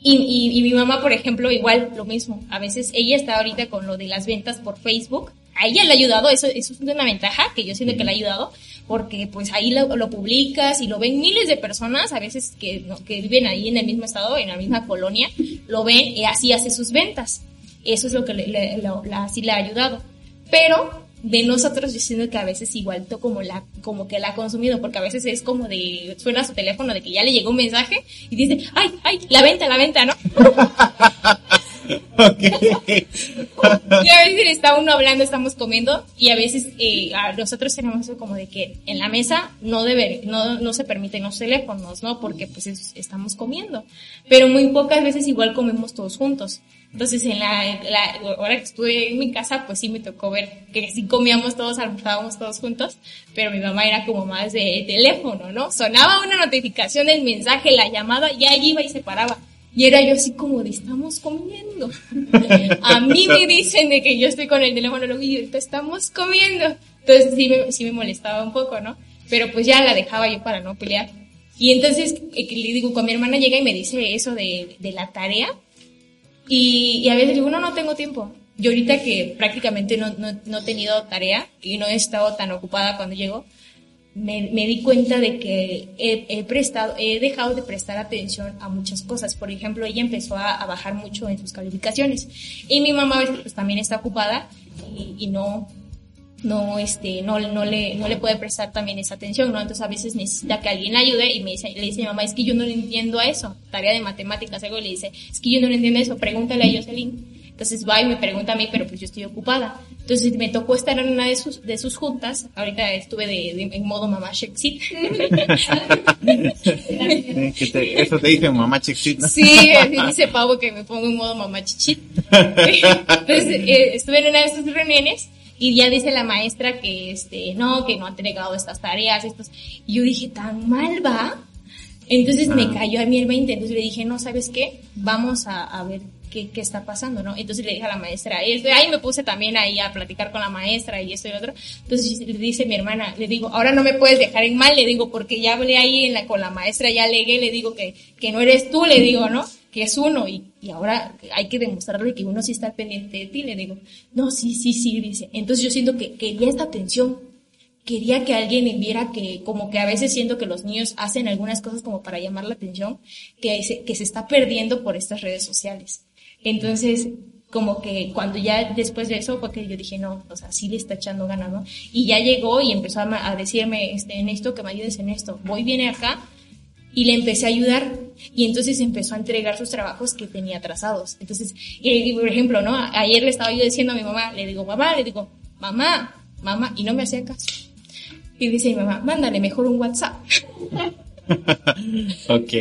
D: y, y, y, mi mamá, por ejemplo, igual lo mismo. A veces ella está ahorita con lo de las ventas por Facebook. A ella le ha ayudado, eso, eso es una ventaja que yo siento que le ha ayudado, porque pues ahí lo, lo publicas y lo ven miles de personas, a veces que, no, que viven ahí en el mismo estado, en la misma colonia, lo ven y así hace sus ventas. Eso es lo que le, le- lo- la- así le ha ayudado. Pero de nosotros yo siento que a veces igual to- como la como que la ha consumido porque a veces es como de suena su teléfono de que ya le llegó un mensaje y dice ay ay la venta la venta no
A: Ok.
D: y a veces está uno hablando estamos comiendo y a veces eh, nosotros tenemos eso como de que en la mesa no debe no no se permiten los teléfonos no porque pues es- estamos comiendo. Pero muy pocas veces igual comemos todos juntos. Entonces en la, la ahora que estuve en mi casa pues sí me tocó ver que sí comíamos todos almorzábamos todos juntos pero mi mamá era como más de teléfono no sonaba una notificación del mensaje la llamada y ahí iba y se paraba y era yo así como de, estamos comiendo. A mí me dicen de que yo estoy con el teléfono luego y ahorita estamos comiendo. Entonces sí me, sí me molestaba un poco, ¿no? Pero pues ya la dejaba yo para no pelear. Y entonces, eh, le digo, cuando mi hermana llega y me dice eso de, de la tarea, y, y a veces digo, no, no tengo tiempo. Yo ahorita que prácticamente no, no, no he tenido tarea y no he estado tan ocupada cuando llego, me, me di cuenta de que he, he prestado, he dejado de prestar atención a muchas cosas. Por ejemplo, ella empezó a, a bajar mucho en sus calificaciones. Y mi mamá a pues, también está ocupada y, y no, no, este, no, no le, no le puede prestar también esa atención, ¿no? Entonces a veces necesita que alguien ayude y me dice, le dice a mi mamá, es que yo no le entiendo a eso. Tarea de matemáticas, algo y le dice, es que yo no le entiendo eso, pregúntale a Jocelyn. Entonces va y me pregunta a mí, pero pues yo estoy ocupada. Entonces me tocó estar en una de sus, de sus juntas. Ahorita estuve de, de- en modo mamá Shexit.
A: Eh, eso te dice mamá Chexit, ¿no?
D: Sí, dice Pavo que me pongo en modo mamá chichit. Entonces, eh, estuve en una de esas reuniones y ya dice la maestra que este, no, que no ha entregado estas tareas, estos. Y yo dije, tan mal va. Entonces me
A: Ah.
D: cayó a mí el 20, entonces le dije, no, ¿sabes qué? Vamos a, a ver qué, qué está pasando, ¿no? Entonces le dije a la maestra, esto, ahí me puse también ahí a platicar con la maestra y esto y lo otro. Entonces le dice mi hermana, le digo, ahora no me puedes dejar en mal, le digo, porque ya hablé ahí en la, con la maestra, ya alegué, le digo que, que no eres tú, le digo, ¿no? Que es uno y, y ahora hay que demostrarle que uno sí está pendiente de ti, le digo, no, sí, sí, sí, dice. Entonces yo siento que quería esta atención, quería que alguien viera que como que a veces siento que los niños hacen algunas cosas como para llamar la atención, que se, que se está perdiendo por estas redes sociales. Entonces, como que cuando ya después de eso fue que yo dije, no, o sea, sí le está echando ganas, ¿no? Y ya llegó y empezó a, a decirme, este, en esto, que me ayudes en esto. Voy, viene acá, y le empecé a ayudar y entonces empezó a entregar sus trabajos que tenía atrasados. Entonces, y, por ejemplo, ¿no? Ayer le estaba yo diciendo a mi mamá, le digo, mamá, le digo, mamá, mamá, y no me hacía caso. Y dice mi mamá, mándale mejor un WhatsApp.
A: Ok.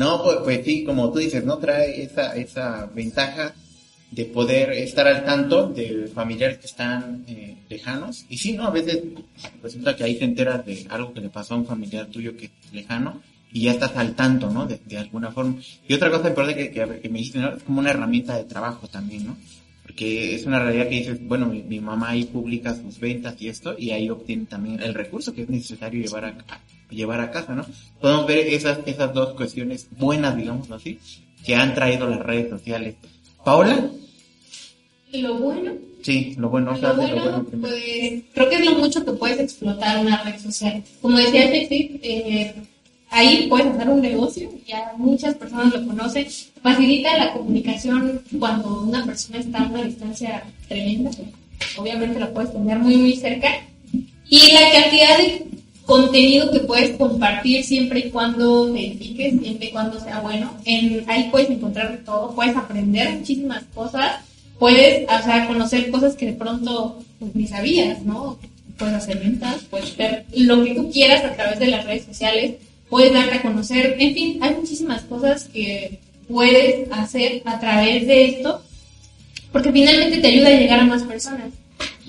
A: No, pues, pues sí, como tú dices, ¿no? Trae esa, esa ventaja de poder estar al tanto de familiares que están eh, lejanos. Y sí, ¿no? A veces resulta que ahí te enteras de algo que le pasó a un familiar tuyo que es lejano y ya estás al tanto, ¿no? De, alguna forma. Y otra cosa importante que, me dijiste, ¿no? Es como una herramienta de trabajo también, ¿no? Porque es una realidad que dices, bueno, mi, mi mamá ahí publica sus ventas y esto, y ahí obtiene también el recurso que es necesario llevar a- llevar a casa, ¿no? Podemos ver esas, esas dos cuestiones buenas, digamos así, que han traído las redes sociales. Paola,
B: Lo bueno,
A: sí, lo bueno,
B: lo bueno, pues creo que es lo mucho que puedes explotar una red social. Como decía Alexis, eh, ahí puedes hacer un negocio, ya muchas personas lo conocen, facilita la comunicación cuando una persona está a una distancia tremenda, obviamente la puedes tener muy muy cerca, y la cantidad de contenido que puedes compartir siempre y cuando te edifiques, siempre y cuando sea bueno, en, ahí puedes encontrar todo, puedes aprender muchísimas cosas, puedes, o sea, conocer cosas que de pronto pues, ni sabías, ¿no? Puedes hacer ventas, puedes ver lo que tú quieras a través de las redes sociales, puedes darte a conocer, en fin, hay muchísimas cosas que puedes hacer a través de esto, porque finalmente te ayuda a llegar a más personas.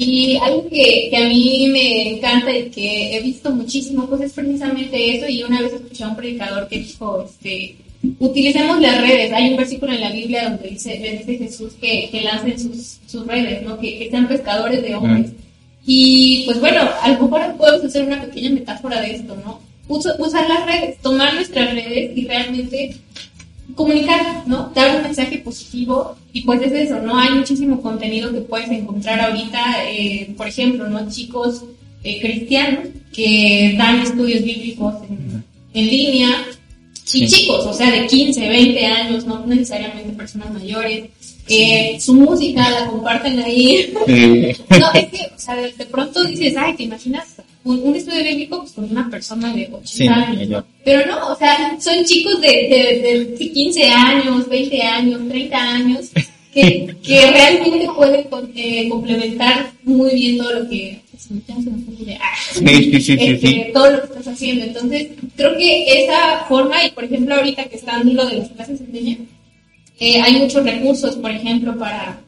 B: Y algo que, que a mí me encanta y que he visto muchísimo, pues es precisamente eso. Y una vez escuché a un predicador que dijo, este, utilicemos las redes. Hay un versículo en la Biblia donde dice, dice Jesús que, que lancen sus, sus redes, ¿no? Que, que sean pescadores de hombres.
A: Mm.
B: Y pues bueno, a lo mejor podemos hacer una pequeña metáfora de esto, ¿no? Usa- usar las redes, tomar nuestras redes y realmente comunicar, ¿no? Dar un mensaje positivo y pues es eso, ¿no? Hay muchísimo contenido que puedes encontrar ahorita, eh, por ejemplo, ¿no? Chicos eh, cristianos que dan estudios bíblicos en, en línea y
A: Sí.
B: chicos, o sea, de 15, 20 años, no necesariamente personas mayores, que su música la comparten ahí.
A: Eh,
B: No, es que, o sea, de, de pronto dices, ay, ¿te imaginas un, un estudio bíblico pues, con una persona de 80
A: Sí,
B: años? Pero no, o sea, son chicos de, de, de 15 años, 20 años, 30 años, que, que realmente pueden eh, complementar muy bien todo lo que... idea. Ah,
A: Sí, sí,
B: este, todo lo que estás haciendo. Entonces, creo que esa forma, y por ejemplo, ahorita que están lo de las clases en línea, eh, hay muchos recursos, por ejemplo, para,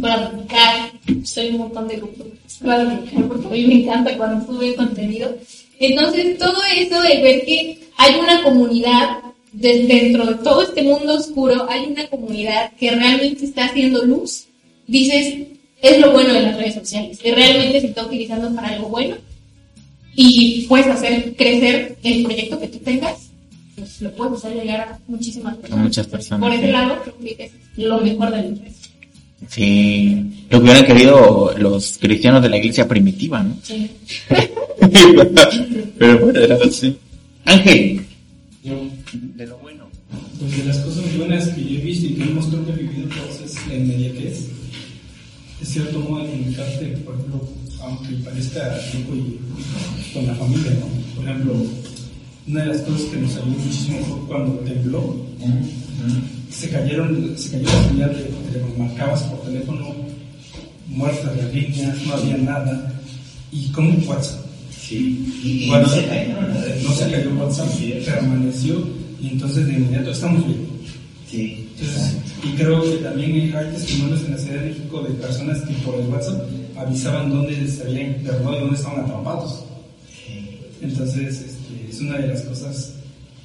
B: para publicar. En un montón de grupos para publicar, porque a mí me encanta cuando sube contenido. Entonces, todo eso de ver que hay una comunidad de- dentro de todo este mundo oscuro, hay una comunidad que realmente está haciendo luz. Dices, es lo bueno de las redes sociales, que realmente se está utilizando para algo bueno y puedes hacer crecer el proyecto que tú tengas, pues lo puedes hacer llegar a muchísimas personas.
A: muchas personas,
B: Por ese lado, creo que es lo mejor de la empresa.
A: Sí, lo que hubieran querido los cristianos de la iglesia primitiva, ¿no?
B: Sí.
A: Pero bueno, era así. Ángel,
C: Yo,
A: de lo bueno.
C: pues de las cosas buenas que yo he visto y que hemos creo que vivido todos es la inmediatez. Es cierto modo de comunicarte, por ejemplo, aunque parezca loco y con la familia, ¿no? Por ejemplo, una de las cosas que nos ayudó muchísimo fue cuando tembló, se cayeron, se cayó la señal de, marcabas por teléfono, muertas las líneas, no había nada. ¿Y cómo WhatsApp?
E: Sí.
C: Bueno,
E: no se cayó, no
C: se cayó WhatsApp, permaneció y entonces de inmediato estamos bien.
E: Sí.
C: Entonces, y creo que también hay testimonios en la Ciudad de México de personas que por el WhatsApp avisaban dónde se habían internado y dónde estaban atrapados. Entonces, este, es una de las cosas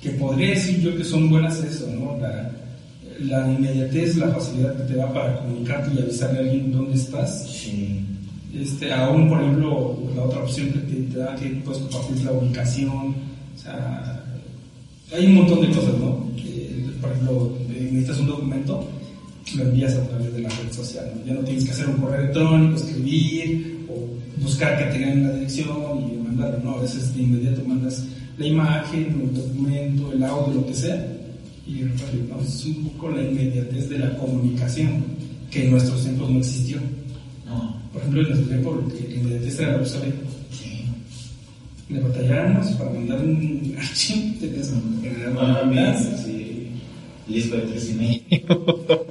C: que podría decir yo que son buenas eso, ¿no? La, la inmediatez, la facilidad que te da para comunicarte y avisarle a alguien dónde estás.
E: Sí.
C: Este, aún, por ejemplo, la otra opción que te, te da que puedes compartir la ubicación. O sea, hay un montón de cosas, ¿no? Que, por ejemplo, eh, necesitas un documento, lo envías a través de la red social. ¿no? Ya no tienes que hacer un correo electrónico, escribir o buscar que te den la dirección y mandarlo, ¿no? A veces de inmediato mandas la imagen, el documento, el audio, lo que sea. Y es un poco la inmediatez de la comunicación que en nuestros tiempos no existió.
E: No.
C: Por ejemplo, en nuestro tiempo, que inmediatez era la usabilidad.
E: Sí.
C: Le batallábamos para mandar un archivo. tenías que generar una
E: sí. Listo de tres y medio.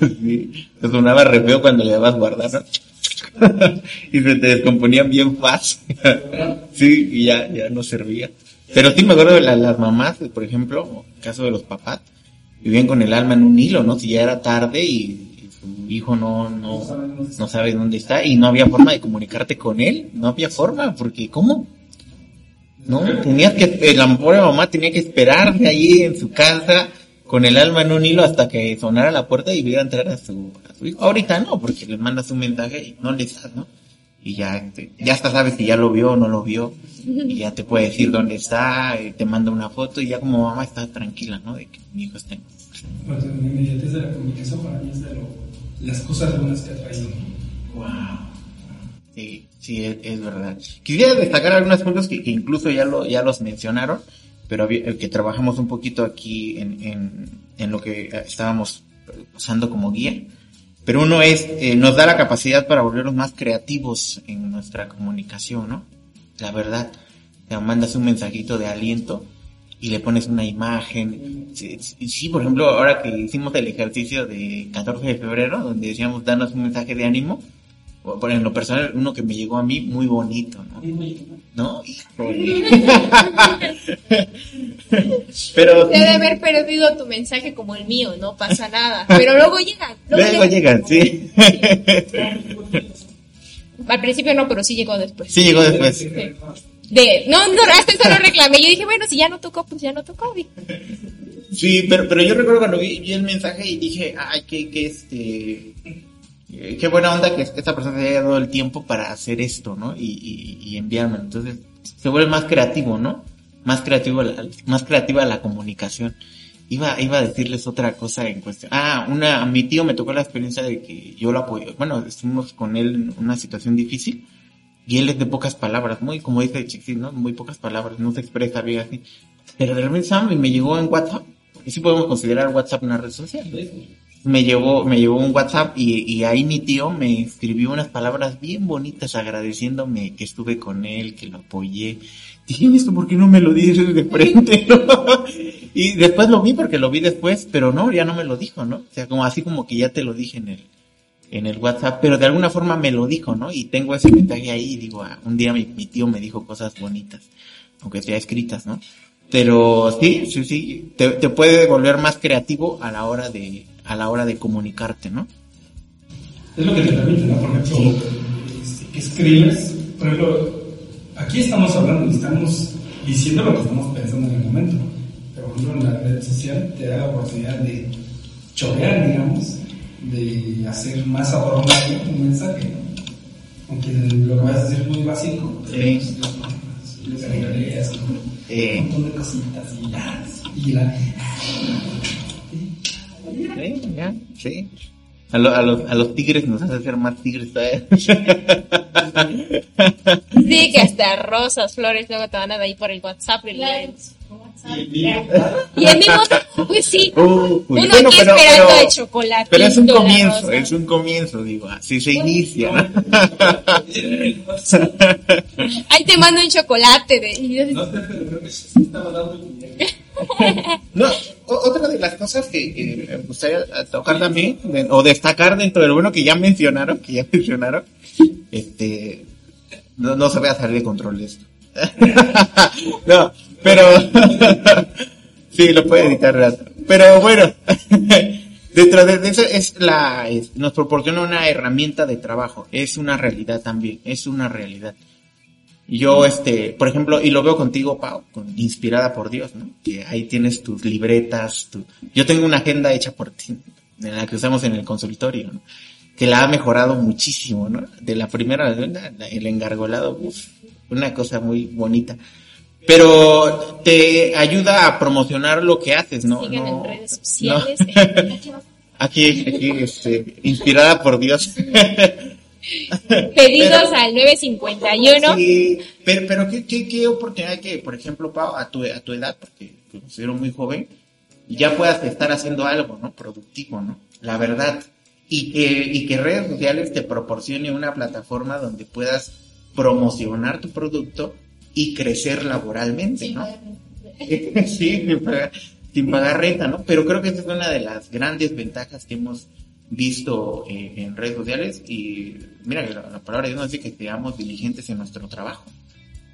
A: Sí, te sonaba re feo cuando le dabas guardar, ¿no? y se te descomponían bien fácil. sí, y ya, ya no servía. Pero sí me acuerdo de la- las mamás, por ejemplo, el caso de los papás, vivían con el alma en un hilo, ¿no? Si ya era tarde y, y su hijo no, no, no sabe dónde está y no había forma de comunicarte con él, no había forma, porque ¿cómo? No, tenías que, la pobre mamá tenía que esperarse ahí en su casa con el alma en un hilo hasta que sonara la puerta y viera entrar a su, a su hijo. Ahorita no, porque le mandas un mensaje y no le das, ¿no? Y ya, este, ya hasta sabes si ya lo vio o no lo vio. Y ya te puede decir dónde está, eh, te manda una foto y ya como mamá está tranquila, ¿no? De que mi hijo está en...
C: Pues, la inmediatez de la comunicación para mí es de lo, las cosas buenas que ha traído.
A: Wow. Sí, sí, es, es verdad. Quisiera destacar algunas cosas que, que incluso ya lo, ya los mencionaron, pero eh, que trabajamos un poquito aquí en, en, en lo que eh, estábamos usando como guía. Pero uno es, eh, nos da la capacidad para volvernos más creativos en nuestra comunicación, ¿no? La verdad, te mandas un mensajito de aliento y le pones una imagen. Sí, por ejemplo, ahora que hicimos el ejercicio de 14 de febrero, donde decíamos darnos un mensaje de ánimo, por en lo personal, uno que me llegó a mí muy bonito, ¿no? ¿No? Pero
D: Debe haber perdido tu mensaje como el mío, no pasa nada. Pero luego llegan. Luego
A: luego
D: llegan.
A: llegan, sí.
D: Al principio no, pero sí llegó después.
A: Sí llegó después.
D: De, no, no, hasta eso lo reclamé. Yo dije, bueno, si ya no tocó, pues ya no tocó.
A: Sí, pero, pero yo recuerdo cuando vi, vi el mensaje y dije, ay, que, que este, eh, qué buena onda que esta persona se haya dado el tiempo para hacer esto, ¿no? Y, y, y enviarme. Entonces, se vuelve más creativo, ¿no? Más creativo, la- más creativa la comunicación. Iba, iba a decirles otra cosa en cuestión. Ah, una, a mi tío me tocó la experiencia de que yo lo apoyo. Bueno, estuvimos con él en una situación difícil y él es de pocas palabras, muy, como dice Chiquis, ¿no? Muy pocas palabras, no se expresa bien así. Pero de repente, Sam, me llegó en WhatsApp, y sí podemos considerar WhatsApp una red social. Me llevó, me llevó un WhatsApp y, y ahí mi tío me escribió unas palabras bien bonitas agradeciéndome que estuve con él, que lo apoyé. Dije, "¿Y esto por qué no me lo dices de frente? no?" y después lo vi porque lo vi después, pero no, ya no me lo dijo, ¿no? O sea, como así como que ya te lo dije en el, en el WhatsApp, pero de alguna forma me lo dijo, ¿no? Y tengo ese mensaje ahí y digo, ah, un día mi, mi tío me dijo cosas bonitas, aunque sea escritas, ¿no? Pero sí, sí, sí, te, te puede volver más creativo a la hora de, a la hora de comunicarte, ¿no?
C: Es lo que te permite, ¿no? Por ejemplo, este, que escribes, por ejemplo, aquí estamos hablando y estamos diciendo lo que estamos pensando en el momento. Pero, por ejemplo, en la red social te da la oportunidad de chorear, digamos, de hacer más adornado un mensaje, ¿no? Aunque lo que vas a decir es muy básico.
A: Sí. Eh,
C: un montón de cositas y ya. Y la,
A: sí, ya, sí. A, lo- a los, a los tigres nos hace ser más tigres todavía.
D: Sí, que hasta rosas, flores, luego te van a dar ahí por el WhatsApp. Y,
B: Claro.
D: y el mismo, pues sí.
A: Uh,
D: Uno
A: bueno,
D: aquí
A: pero-
D: esperando
A: pero-
D: el chocolate.
A: Pero es un comienzo, es un comienzo, digo, así se inicia, ¿no?
D: Ahí te mando un chocolate. De, y yo-
C: no sé, pero creo que sí estaba dando bien.
A: No, otra de las cosas que, que me gustaría tocar también, o destacar dentro de lo bueno que ya mencionaron, que ya mencionaron, este, no, se vaya a salir de control esto. no, pero, sí, lo puede editar. Pero bueno, dentro de eso es la, nos proporciona una herramienta de trabajo, es una realidad también, es una realidad. Yo, este, por ejemplo, y lo veo contigo, Pau, con- inspirada por Dios, ¿no? Que ahí tienes tus libretas, tu... Yo tengo una agenda hecha por ti, en la que usamos en el consultorio, ¿no? Que la ha mejorado muchísimo, ¿no? De la primera, la- la- el engargolado, uf, una cosa muy bonita. Pero te ayuda a promocionar lo que haces, ¿no?
D: Sigan
A: No-
D: en redes
A: no.
D: sociales.
A: Aquí, aquí, este, inspirada por Dios.
D: Pedidos
A: Pero-
D: al 951.
A: Sí, pero, pero ¿qué, qué, qué oportunidad que, por ejemplo, Pau, a tu, a tu edad, porque te considero muy joven, ya puedas estar haciendo algo, ¿no? Productivo, ¿no? La verdad. Y que, y que redes sociales te proporcione una plataforma donde puedas promocionar tu producto y crecer laboralmente, ¿no? sí, sin pagar renta, ¿no? Pero creo que esa es una de las grandes ventajas que hemos visto eh, en redes sociales y mira, la, la palabra de Dios nos dice que seamos diligentes en nuestro trabajo.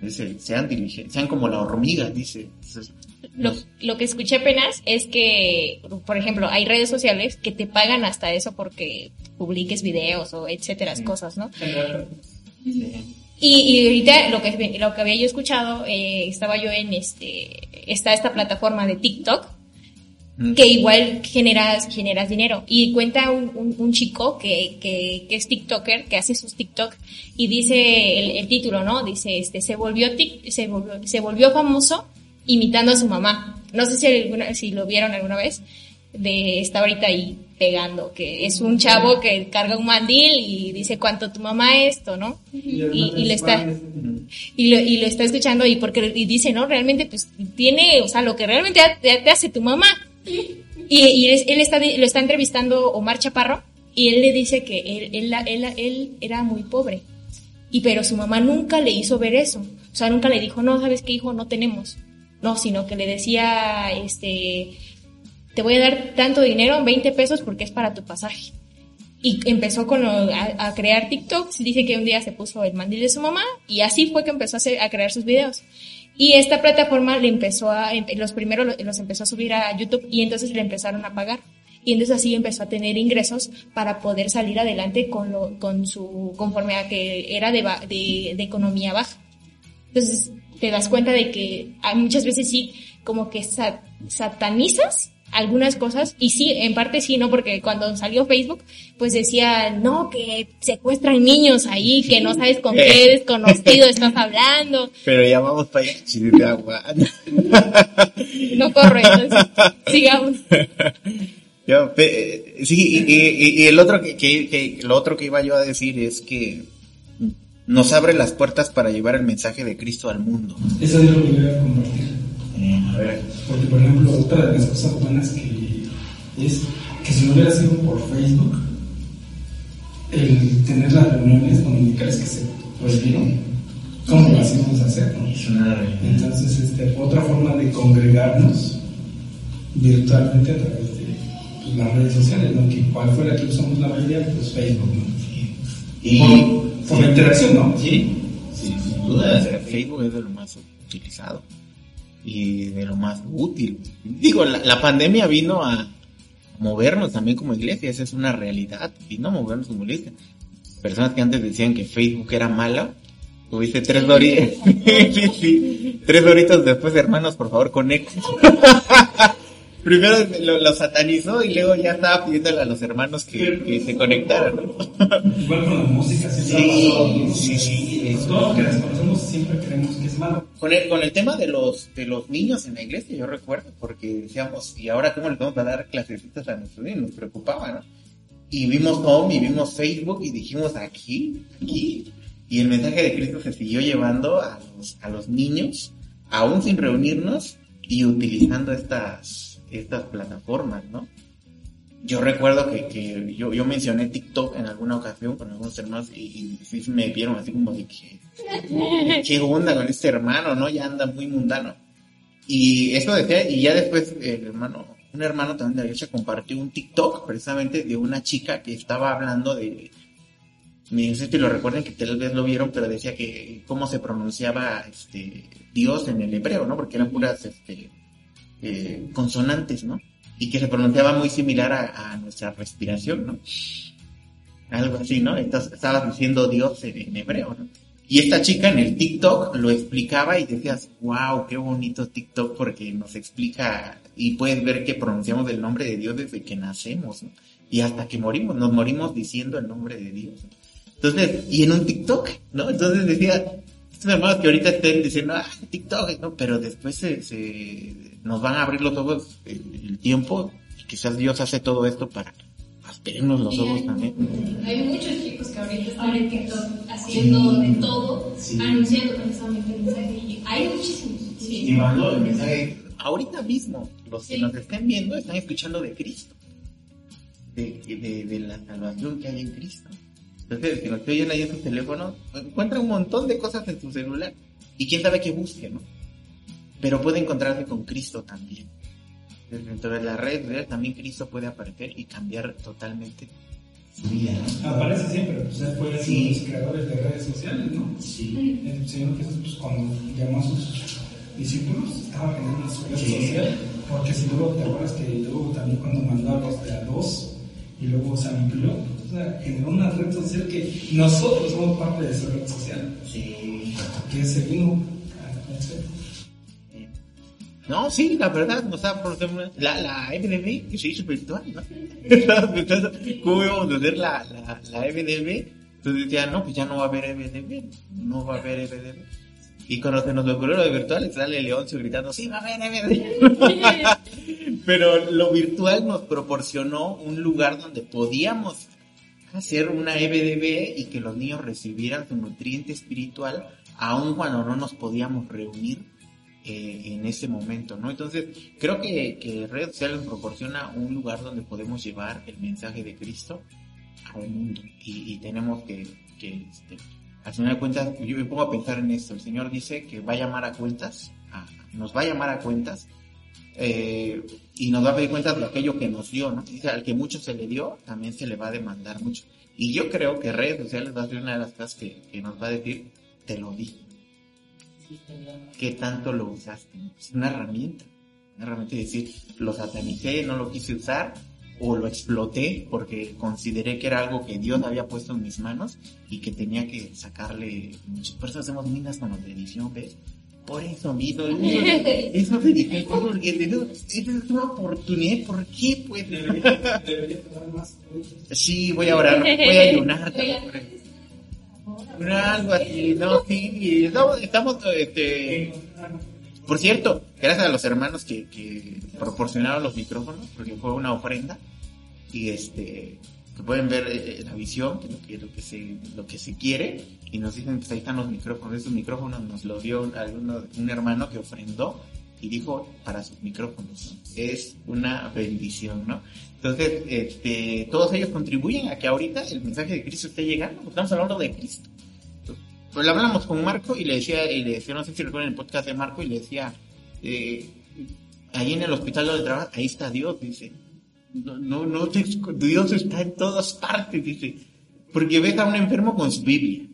A: Dice, sean diligentes, sean como la hormiga, dice. Entonces,
D: Lo, lo que escuché apenas es que, por ejemplo, hay redes sociales que te pagan hasta eso porque publiques videos o etcétera,
A: Sí.
D: cosas, ¿no? Y, y ahorita lo que, lo que había yo escuchado, eh, estaba yo en este, está esta plataforma de TikTok, que igual generas, generas dinero. Y cuenta un, un, un chico que, que, que es TikToker, que hace sus TikTok, y dice el, el título, ¿no? Dice, este, se volvió, tic- se volvió, se volvió famoso imitando a su mamá. No sé si alguna, si lo vieron alguna vez, de, está ahorita ahí pegando, que es un chavo que carga un mandil y dice cuánto tu mamá esto, ¿no? Y, y le está, y lo, y lo está escuchando y porque y dice, no, realmente pues tiene, o sea, lo que realmente te, te hace tu mamá. Y, es- él está, lo está entrevistando Omar Chaparro y él le dice que él, él, él, él era muy pobre. Y pero su mamá nunca le hizo ver eso. O sea, nunca le dijo, no, ¿sabes qué, hijo? No tenemos. No, sino que le decía, este, te voy a dar tanto dinero, 20 pesos, porque es para tu pasaje. Y empezó con a, crear TikToks. Dice que un día se puso el mandil de su mamá y así fue que empezó a crear sus videos. Y esta plataforma le empezó a, los primeros lo- los empezó a subir a YouTube y entonces le empezaron a pagar. Y entonces así empezó a tener ingresos para poder salir adelante con lo, con su, conforme a que era de, de, de economía baja. Entonces te das cuenta de que muchas veces sí, como que sa- satanizas algunas cosas y sí, en parte sí, ¿no? Porque cuando salió Facebook, pues decía, no, que secuestran niños ahí, que no sabes con qué desconocido estás hablando.
A: Pero ya vamos para allá, chile de agua.
D: No corro, entonces, sigamos.
A: Yo, sí, y, y- y el otro que, que- que- lo otro que iba yo a decir es que nos abre las puertas para llevar el mensaje de Cristo al mundo.
C: Eso es lo que voy a compartir. Porque, por ejemplo, otra de las cosas buenas que es que si no hubiera sido por Facebook, el tener las reuniones dominicales que se prohibieron, ¿cómo las íbamos a hacer? no? Entonces, este, otra forma de congregarnos virtualmente a través de pues, las redes sociales, ¿no? Que cuál fue la que usamos la mayoría, pues Facebook, ¿no?
A: Y
C: por, por la interacción, ¿no?
A: sí, sí, sin duda, o sea, Facebook es de lo más utilizado y de lo más útil. Digo, la, la pandemia vino a movernos también como iglesia, esa es una realidad, vino a movernos como iglesia. Personas que antes decían que Facebook era mala, tuviste tres doritos, sí, sí, tres doritos después, hermanos, por favor, conecten. Primero lo, lo satanizó y luego ya estaba pidiéndole a los hermanos que, que se conectaran.
C: Igual con la música,
A: Sí, sí, sí, es-
C: Todo lo que desconocemos siempre creemos que es malo.
A: Con el, con el tema de los, de los niños en la iglesia, yo recuerdo, porque decíamos, ¿y ahora cómo les vamos a dar clasecitas a nuestros niños? Nos preocupaba, ¿no? Y vimos Home y vimos Facebook y dijimos, aquí, aquí. Y el mensaje de Cristo se siguió llevando a los, a los niños, aún sin reunirnos y utilizando estas, estas plataformas, ¿no? Yo recuerdo que, que yo, yo mencioné TikTok en alguna ocasión con algunos hermanos y, y sí me vieron así como de que, ¿qué onda con este hermano, no? Ya anda muy mundano. Y eso decía, y ya después el hermano, un hermano también de la iglesia compartió un TikTok precisamente de una chica que estaba hablando de, no sé si lo recuerden que tal vez lo vieron, pero decía que cómo se pronunciaba este Dios en el hebreo, ¿no? Porque eran puras este, eh, consonantes, ¿no? Y que se pronunciaba muy similar a, nuestra respiración, ¿no? Algo así, ¿no? Entonces estabas diciendo Dios en, hebreo, ¿no? Y esta chica en el TikTok lo explicaba y decías, wow, qué bonito TikTok porque nos explica y puedes ver que pronunciamos el nombre de Dios desde que nacemos, ¿no? Y hasta que morimos, nos morimos diciendo el nombre de Dios. Entonces, y en un TikTok, ¿no? Entonces decía, estos hermanos que ahorita estén diciendo, ah, TikTok, ¿no? Pero después se, se- nos van a abrir los ojos el, el tiempo y quizás Dios hace todo esto para abrirnos los ojos
B: hay-
A: también.
B: Hay muchos chicos que ahorita están en TikTok haciendo de todo,
E: Sí.
B: anunciando precisamente el mensaje. Y hay muchísimos. Sí.
E: mandó el mensaje.
A: ahorita mismo, los que nos estén viendo están escuchando de Cristo, de, de, de la salvación que hay en Cristo. Entonces, si nos oyen ahí en sus teléfonos, encuentran un montón de cosas en su celular y quién sabe qué busque, ¿no? Pero puede encontrarse con Cristo también. Entonces, Dentro de redes sociales también Cristo puede aparecer y cambiar totalmente
E: Su vida.
C: Aparece siempre, pues él fue
E: Sí.
C: los creadores de redes sociales, ¿no?
E: Sí.
C: El Señor Jesús, pues cuando llamó a sus discípulos, estaba generando su red
E: Sí.
C: social, porque si luego te acuerdas que luego también cuando mandó a los de a dos, y luego se amplió, o sea, generó una red social que nosotros somos parte de esa red social,
E: Sí.
C: que se vino a hacer.
A: No, sí, la verdad, o sea, por la, la FDB que se hizo virtual, ¿no? ¿Cómo íbamos a hacer la, la, la FDB? Entonces decía, no, pues ya no va a haber FDB, no va a haber FDB. Y cuando se nos ocurrió lo de virtual, sale Leoncio gritando, sí, va a haber FDB. Pero lo virtual nos proporcionó un lugar donde podíamos hacer una FDB y que los niños recibieran su nutriente espiritual, aun cuando no nos podíamos reunir eh, en ese momento, ¿no? Entonces, creo que, que redes sociales nos proporciona un lugar donde podemos llevar el mensaje de Cristo al mundo y, tenemos que, que este, al final de cuentas, yo me pongo a pensar en esto, el Señor dice que va a llamar a cuentas, a- nos va a llamar a cuentas eh, y nos va a pedir cuentas de aquello que nos dio, ¿no? Dice, al que mucho se le dio, también se le va a demandar mucho. Y yo creo que redes sociales va a ser una de las cosas que, que nos va a decir, te lo di. ¿Qué tanto lo usaste? Es una herramienta. Una herramienta de decir, lo satanicé, no lo quise usar, o lo exploté porque consideré que era algo que Dios había puesto en mis manos y que tenía que sacarle mucho. Por eso hacemos minas con los de edición, ¿ves? Por eso, Vito, eso, dije, porque es una oportunidad, ¿por qué? Pues,
C: Debería tomar más.
A: sí, voy a orar, voy a ayunar. Algo así, no, sí, estamos, estamos, este, por cierto, gracias a los hermanos que, que proporcionaron los micrófonos, porque fue una ofrenda, y este, que pueden ver eh, la visión, lo que, lo que se, lo que se quiere, y nos dicen, pues ahí están los micrófonos, esos micrófonos nos los dio un, alguno- un hermano que ofrendó, y dijo para sus micrófonos, ¿no? es una bendición, ¿no? Entonces, este, todos ellos contribuyen a que ahorita el mensaje de Cristo esté llegando, porque estamos hablando de Cristo. Pues le hablamos con Marco y le decía, y le decía, no sé si recuerdan el podcast de Marco, y le decía, eh, ahí en el hospital donde trabaja, ahí está Dios, dice. No, no, no te- Dios está en todas partes, dice. Porque ves a un enfermo con su Biblia.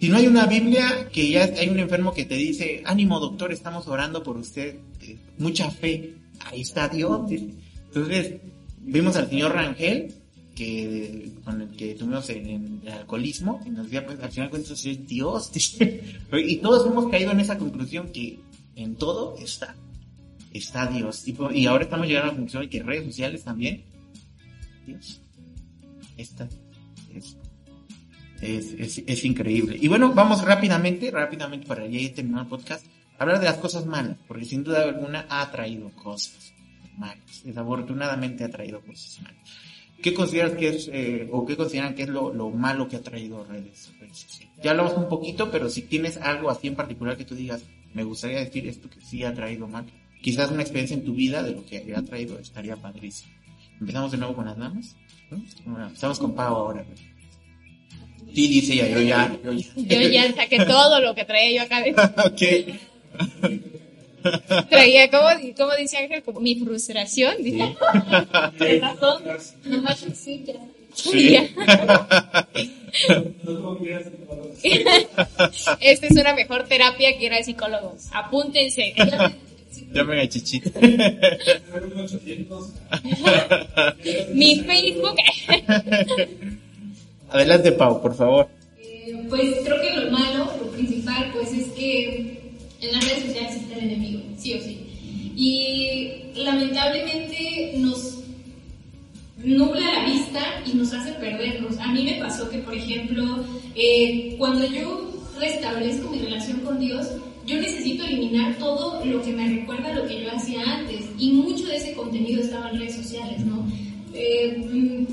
A: Si no hay una Biblia, que ya hay un enfermo que te dice, ánimo doctor, estamos orando por usted, eh, mucha fe, ahí está Dios. dice. Entonces, vimos al señor Rangel, que con el que tuvimos en, en el alcoholismo, y nos decía, pues al final cuentas es Dios. y todos hemos caído en esa conclusión que en todo está, está Dios. Y, po- y ahora estamos llegando a la conclusión de que redes sociales también, Dios, está, es, es, es, es increíble. Y bueno, vamos rápidamente, rápidamente para ya ir terminando el podcast, hablar de las cosas malas, porque sin duda alguna ha traído cosas malas. Desafortunadamente ha traído cosas malas. ¿Qué consideras que es, eh, o qué consideran que es lo, lo malo que ha traído redes, redes sociales? Ya hablamos un poquito, pero si tienes algo así en particular que tú digas, me gustaría decir esto que sí ha traído mal. Quizás una experiencia en tu vida de lo que ha traído estaría padrísimo. Empezamos de nuevo con las damas. ¿no? Bueno, Empezamos con Pau ahora. Sí, dice ella, yo ya, yo ya.
D: Yo ya saqué todo lo que traía yo acá
A: ok.
D: Traía, como, como dice Ángel, como mi frustración.
B: Sí, ya.
A: Sí.
D: Ya.
C: No tengo que ir a psicólogo.
D: Esta es una mejor terapia que ir al psicólogo. Apúntense.
A: Llamen a Chichi.
C: Tengo 800.
D: Mi Facebook.
A: Adelante, Pau, por favor.
B: Eh, pues creo que lo malo, lo principal, pues es que en las redes sociales está el enemigo, sí o sí. Y lamentablemente nos nubla la vista y nos hace perdernos. A mí me pasó que, por ejemplo, eh, cuando yo restablezco mi relación con Dios, yo necesito eliminar todo lo que me recuerda a lo que yo hacía antes. Y mucho de ese contenido estaba en redes sociales, ¿no? Eh,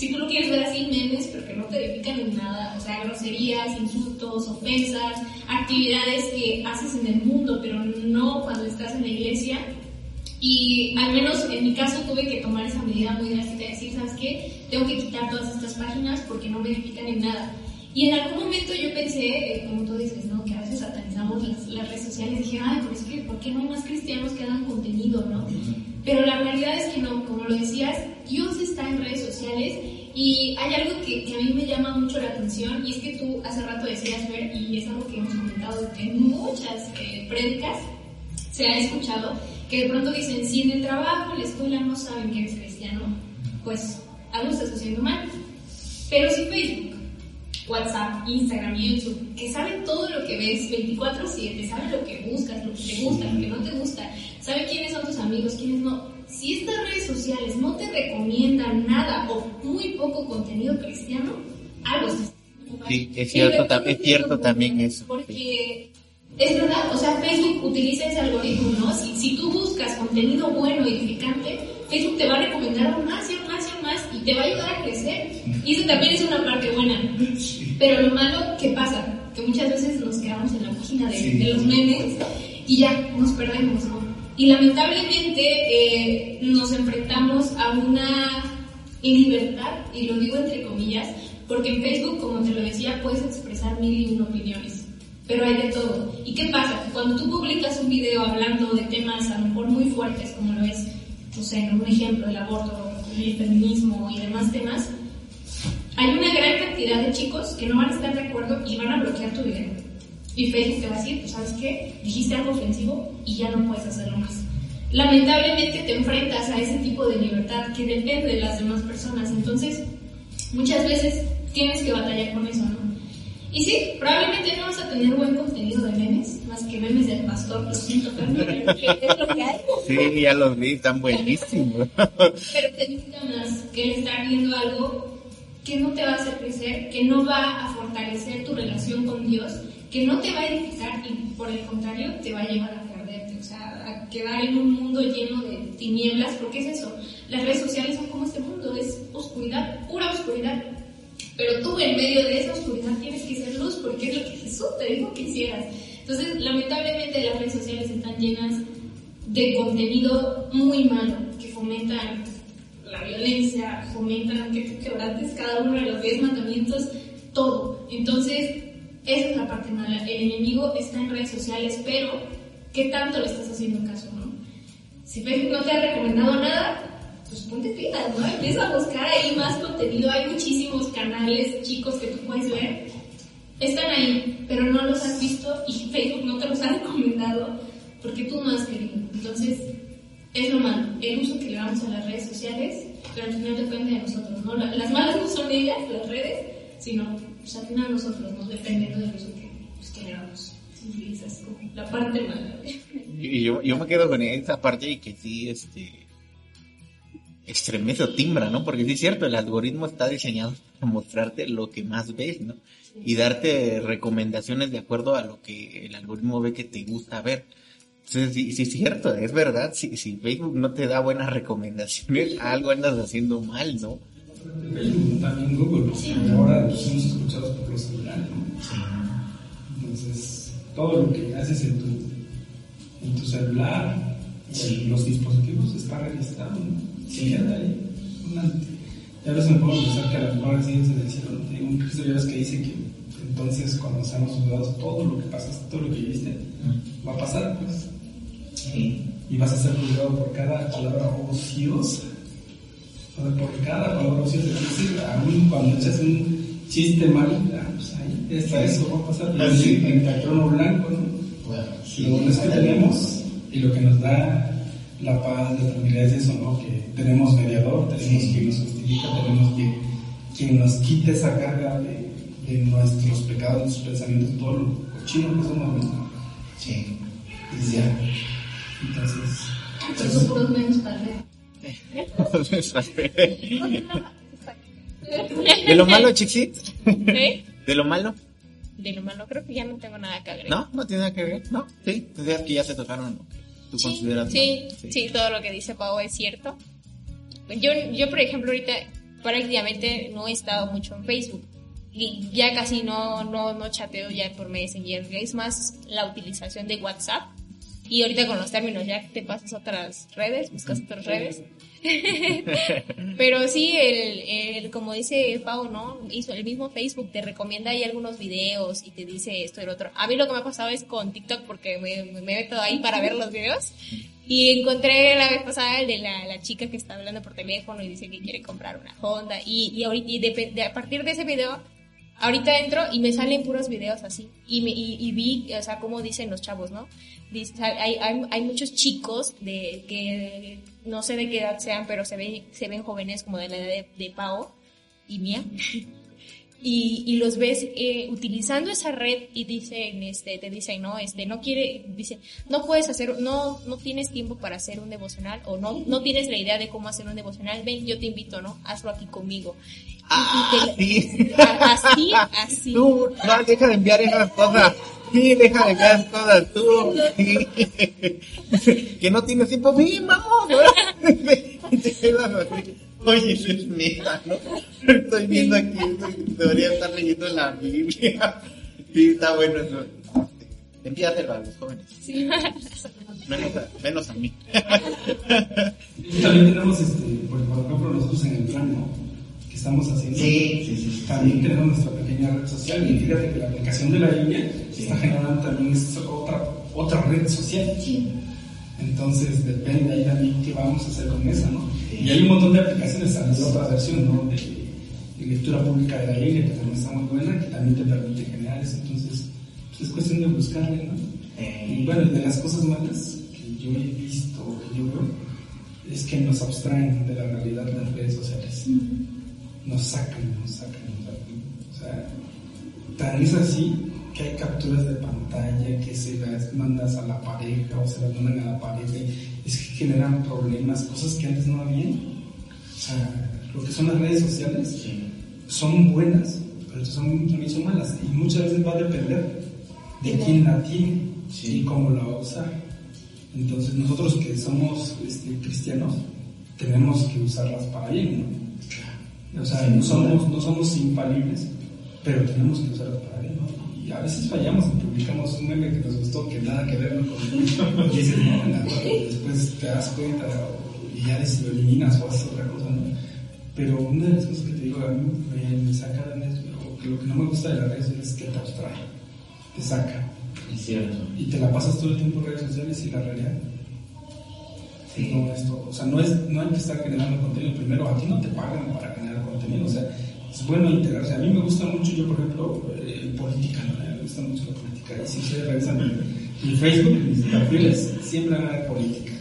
B: si tú lo quieres ver así, memes, pero que no te edifican en nada, o sea, groserías, insultos, ofensas, actividades que haces en el mundo, pero no cuando estás en la iglesia. Y al menos en mi caso tuve que tomar esa medida muy drástica de decir, ¿sabes qué? Tengo que quitar todas estas páginas porque no me edifican en nada. Y en algún momento yo pensé, eh, como tú dices, ¿no? Que a veces satanizamos las, las redes sociales. Dije, ay, pero es que, ¿por qué no hay más cristianos que hagan contenido, no? Pero la realidad es que no, como lo decías, Dios está en redes sociales y hay algo que, que a mí me llama mucho la atención y es que tú hace rato decías, Ver, y es algo que hemos comentado en muchas eh, prédicas, se ha escuchado, que de pronto dicen, si en el trabajo, en la escuela no saben que eres cristiano, pues algo estás haciendo mal. Pero si Facebook, WhatsApp, Instagram, YouTube, que saben todo lo que ves 24/7, saben lo que buscas, lo que te gusta, lo que no te gusta, saben quiénes son tus amigos, quiénes no. Si estas redes sociales no te recomiendan nada o muy poco contenido cristiano, algo mal.
A: Sí, es cierto, tam- es cierto también eso.
B: Porque es verdad, o sea, Facebook utiliza ese algoritmo, ¿no? Si, si tú buscas contenido bueno y edificante, Facebook te va a recomendar aún más más y te va a ayudar a crecer. Y eso también es una parte buena. Pero lo malo, ¿qué pasa? Que muchas veces nos quedamos en la página de, de los memes y ya nos perdemos, ¿no? Y lamentablemente eh, nos enfrentamos a una libertad, y lo digo entre comillas, porque en Facebook, como te lo decía, puedes expresar mil y una opiniones, pero hay de todo. ¿Y qué pasa? Cuando tú publicas un video hablando de temas a lo mejor muy fuertes, como lo es, no sé, un ejemplo, el aborto, el feminismo y demás temas, hay una gran cantidad de chicos que no van a estar de acuerdo y van a bloquear tu video. Y Facebook te va a decir, pues sabes qué, dijiste algo ofensivo y ya no puedes hacerlo más. Lamentablemente te enfrentas a ese tipo de libertad que depende de las demás personas, entonces muchas veces tienes que batallar con eso, ¿no? Y sí, probablemente no vamos a tener buen contenido de memes, más que memes del pastor, lo siento, pero es lo que hay.
A: Sí, ya los vi, están buenísimos.
B: Pero te invita más que estar viendo algo que no te va a hacer crecer, que no va a fortalecer tu relación con Dios, que no te va a edificar y por el contrario te va a llevar a perderte, o sea, a quedar en un mundo lleno de tinieblas, porque es eso, las redes sociales son como este mundo, es oscuridad, pura oscuridad. Pero tú en medio de esa oscuridad tienes que ser luz porque es lo que Jesús te dijo que hicieras. Entonces, lamentablemente las redes sociales están llenas de contenido muy malo que fomentan la violencia, fomentan que quebrantes cada uno de los diez mandamientos, todo. Entonces, esa es la parte mala. El enemigo está en redes sociales, pero ¿qué tanto le estás haciendo caso, no? Si Facebook no te ha recomendado nada, pues ponte pilas, ¿no? Empieza a buscar ahí más contenido. Hay muchísimos canales chicos que tú puedes ver. Están ahí, pero no los has visto y Facebook no te los ha recomendado porque tú no has querido. Entonces, es lo malo, el uso que le damos a las redes sociales, pero al final depende de nosotros, ¿no? La- Las malas no son ellas, las redes, sino pues, al final nosotros, ¿no? Dependiendo del uso que, pues, que le damos. Sí, esa es como la parte mala.
A: Y yo, yo me quedo con esa parte y que sí, este, estremece o timbra, ¿no? Porque sí es cierto, el algoritmo está diseñado para mostrarte lo que más ves, ¿no? Y darte recomendaciones de acuerdo a lo que el algoritmo ve que te gusta ver. Entonces, sí, sí es cierto, es verdad, si, si Facebook no te da buenas recomendaciones, algo andas haciendo mal, ¿no?
C: Facebook, también Google, porque ahora somos escuchados por los celulares, ¿no? Entonces, todo lo que haces en tu, en tu celular, en los dispositivos, está registrado, ¿no? Sí. Una- ya a veces me puedo pensar que a lo mejor así es el cielo, ¿no? Hay un Cristo ya ves que dice que entonces cuando seamos juzgados, todo lo que pasaste, todo lo que viste, va a pasar, pues. Y vas a ser juzgado por cada palabra ociosa. O sea, por cada palabra ociosa. Es decir, aún cuando echas un chiste mal, ah, pues ahí está eso, va a pasar.
A: Ah, sí.
C: En blanco, ¿no?
E: Bueno,
C: Lo bueno es que tenemos y lo que nos da la paz, la tranquilidad es eso, ¿no? Que tenemos mediador, tenemos quien nos justifica, tenemos quien, quien nos quite esa carga de, de nuestros pecados, nuestros pensamientos, todo lo cochino que somos, ¿no?
E: sí.
C: Y ya. Entonces,
B: son puros menos para ver.
A: ¿De lo malo, Chixit?
D: ¿Eh?
A: ¿De lo malo?
D: De lo malo, creo que ya no tengo nada que agregar.
A: No, no tiene nada que ver, ¿no? Sí, tendrías que ya se tocaron tú
D: Sí,
A: consideras.
D: sí,
A: ¿no?
D: sí, todo lo que dice Pau es cierto. Yo, yo, por ejemplo, ahorita prácticamente no he estado mucho en Facebook. Y ya casi no, no, no chateo ya por Messenger. Es más la utilización de WhatsApp. Y ahorita con los términos ya te pasas a otras redes, buscas otras redes. Pero sí, el, el, como dice Pau, ¿no? Hizo el mismo Facebook, te recomienda ahí algunos videos y te dice esto y otro. A mí lo que me ha pasado es con TikTok porque me, me meto ahí para ver los videos. Y encontré la vez pasada el de la, la chica que está hablando por teléfono y dice que quiere comprar una Honda. Y, y, ahorita, y de- de- a partir de ese video, ahorita entro y me salen puros videos así. Y, me, y, y vi, o sea, cómo dicen los chavos, ¿no? Dice, hay, hay, hay muchos chicos de que no sé de qué edad sean, pero se ven, se ven jóvenes como de la edad de, de Pao y mía. Y, y los ves eh, utilizando esa red y dicen, este, te dicen, no, este, no quiere, dice, no puedes hacer, no, no tienes tiempo para hacer un devocional o no, no tienes la idea de cómo hacer un devocional, ven, yo te invito, ¿no? Hazlo aquí conmigo. Y-
A: Ah,
D: y te-
A: sí.
D: a- así, así.
A: Tú, no, deja de enviar esas cosas. Sí, deja de esas cosas, tú. que no tienes tiempo, sí, vamos. Oye, eso es neta, ¿no? Estoy viendo aquí, debería estar leyendo la Biblia. Sí, está bueno eso. Envíaselo a los jóvenes.
B: Sí.
A: Menos a, menos a mí.
C: Y también tenemos, este, por por ejemplo, nosotros en el plan, ¿no? Estamos haciendo.
E: Sí, sí, sí.
C: También tenemos nuestra pequeña red social y fíjate que la aplicación de la Biblia está generando también otra, otra red social. Entonces depende ahí también qué vamos a hacer con esa, ¿no? Y hay un montón de aplicaciones, salió otra versión, ¿no? De, de lectura pública de la Biblia que también está muy buena, que también te permite generar eso. Entonces, pues es cuestión de buscarle, ¿no? Y
E: Eh,
C: bueno, de las cosas malas que yo he visto, que yo veo, es que nos abstraen de la realidad de las redes sociales. Nos sacan, nos sacan. O sea, Tan es así que hay capturas de pantalla que se las mandas a la pareja o se las mandan a la pareja. Es que generan problemas, cosas que antes no habían. O sea, lo que son las redes sociales son buenas, pero son, también son malas. Y muchas veces va a depender de quién la tiene y cómo la va a usar. Entonces nosotros que somos este, cristianos tenemos que usarlas para bien, ¿no? O sea, no somos, no somos infalibles, pero tenemos que usarlas para bien, ¿no? Y a veces fallamos y publicamos un meme que nos gustó que nada que ver ¿no? con y dices, no, verdad, después te das cuenta y ya lo eliminas o haces otra cosa, ¿no? Pero una de las cosas que te digo, a mí me, me saca de o que lo que no me gusta de las redes sociales es que te abstrae, te saca.
E: Es cierto.
C: Y te la pasas todo el tiempo en redes sociales y la realidad
E: Sí.
C: no es todo. O sea, no, es, no hay que estar generando contenido. Primero, a ti no te pagan para generar contenido. O sea, es bueno integrarse. A mí me gusta mucho, yo por ejemplo, eh, política. Me gusta mucho la política. Y si ustedes revisan mi, mi Facebook, mis perfiles, siempre hablan de política.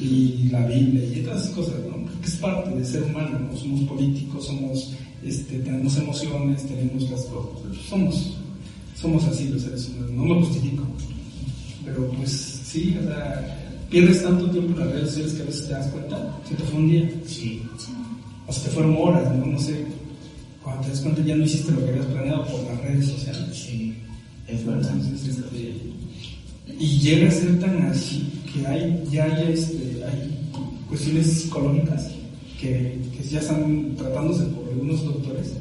C: Y la Biblia y todas esas cosas, ¿no? Porque es parte de ser humano, ¿no? Somos políticos, somos, este, tenemos emociones, tenemos las cosas. Somos, somos así los seres humanos. No me justifico. Pero pues sí, o sea, pierdes tanto tiempo en las redes sociales que a veces te das cuenta, se te fue un día,
E: Sí.
C: o se te fueron horas, ¿no? No sé, cuando te das cuenta ya no hiciste lo que habías planeado por las redes sociales.
E: Sí. Es verdad.
C: Entonces, este, y llega a ser tan así que hay, ya hay, este, hay cuestiones psicológicas que, que ya están tratándose por algunos doctores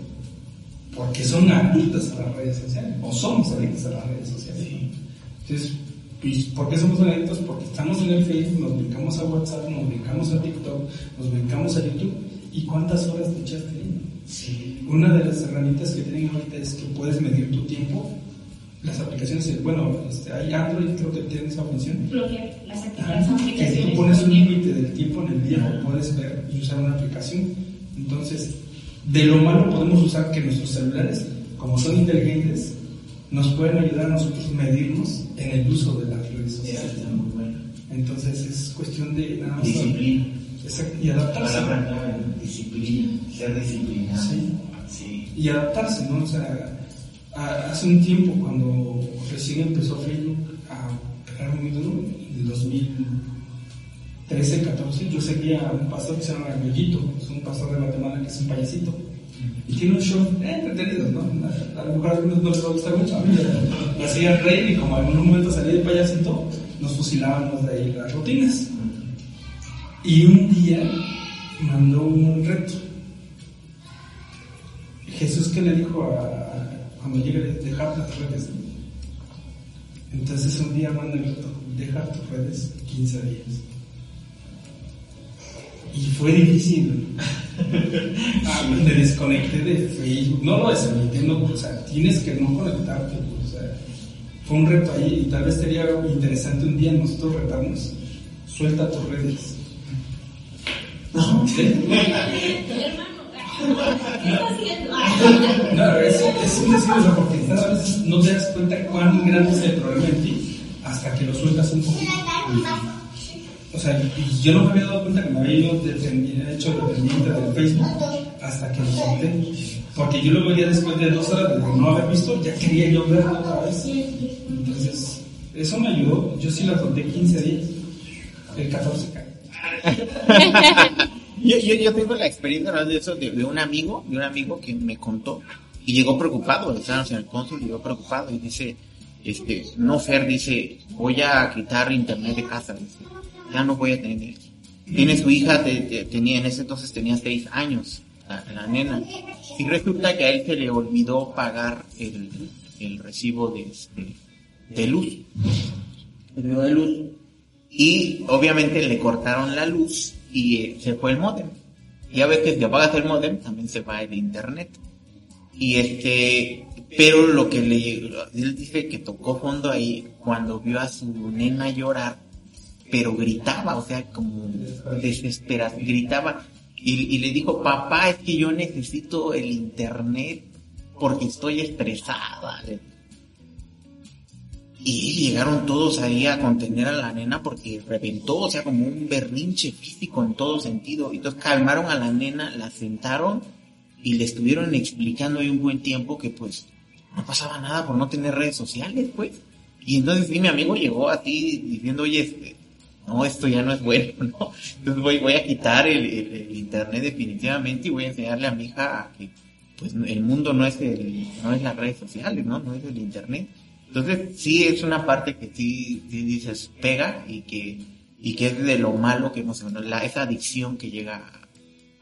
C: porque son adictos a las redes sociales, o somos adictos a las redes sociales. Entonces, pues, ¿por qué somos adictos? Porque estamos en el Facebook, nos brincamos a WhatsApp, nos brincamos a TikTok, nos brincamos a YouTube. ¿Y cuántas horas te echaste ahí?
E: Sí.
C: Una de las herramientas que tienen ahorita es que puedes medir tu tiempo. Las aplicaciones, bueno, este, hay Android, creo que tiene esa función.
B: bloquear las
C: Ah,
B: actividades,
C: que
B: aplicaciones.
C: tú pones un límite del tiempo en el día o puedes ver y usar una aplicación. Entonces, de lo malo podemos usar que nuestros celulares, como son inteligentes, nos pueden ayudar a nosotros medirnos en el uso de las redes sociales.
E: está muy bueno.
C: Entonces, es cuestión de nada más.
E: Disciplina.
C: Exacto, y adaptarse.
E: Palabra disciplina. Ser disciplinado.
C: Sí.
E: Sí.
C: y adaptarse, ¿no? O sea, a- hace un tiempo cuando recién empezó Facebook a pegar muy duro, en el 2013, 14, yo seguía a un pastor que se llama Bellito, es un pastor de Guatemala que es un payasito. Y tiene un show eh, entretenido, ¿no? A lo mejor a algunos no les va a gustar mucho, a mí me hacía reír y como en algún momento salí de payasito, nos fusilábamos de ahí las rutinas. Y un día mandó un reto. Jesús que le dijo a, cuando llegue dejar las redes. Entonces un día manda el reto, deja tus redes 15 días. Y fue difícil. Ah, me desconecté de Facebook. No lo no, o sea, tienes que no conectarte. O sea, fue un reto ahí y tal vez sería interesante un día nosotros retarnos. Suelta tus redes. ¿Sí?
B: ¿Qué está haciendo?
C: No, es, es eso porque a veces no te das cuenta cuán grande es el problema en ti hasta que lo sueltas un poquito. O sea, yo no me había dado cuenta que me había ido dependi- hecho dependiente del Facebook hasta que lo solté. Porque yo lo veía después de dos horas de no haber visto, ya quería yo verlo otra vez. Entonces, eso me ayudó. Yo sí la solté 15 días. El 14 cae.
A: Yo, yo, yo tengo la experiencia de eso de, un amigo, de un amigo que me contó y llegó preocupado, estábamos en el cónsul, llegó preocupado y dice, este, no Fer, dice, voy a quitar internet de casa, ya no voy a tener. Tiene su hija, te- te- tenía, en ese entonces tenía seis años, la, nena, y resulta que a él se le olvidó pagar el, recibo de, este, de luz, de luz, y obviamente le cortaron la luz y eh, se fue el modem. Y a veces si apagas el modem también se va el internet. Y este, pero lo que le, él dice que tocó fondo ahí cuando vio a su nena llorar, pero gritaba, o sea, como desesperada, gritaba. Y, le dijo, papá, es que yo necesito el internet porque estoy estresada. Y llegaron todos ahí a contener a la nena porque reventó, o sea, como un berrinche físico en todo sentido. Entonces calmaron a la nena, la sentaron y le estuvieron explicando ahí un buen tiempo que pues no pasaba nada por no tener redes sociales, pues. Y entonces sí, mi amigo llegó a ti diciendo, oye, este, no, esto ya no es bueno, ¿no? Entonces voy, voy a quitar el, el- internet definitivamente y voy a enseñarle a mi hija a que, pues, el mundo no es el, no es las redes sociales, ¿no? No es el internet. Entonces sí es una parte que sí, sí dices pega y que, y que es de lo malo que hemos, la, esa adicción que llega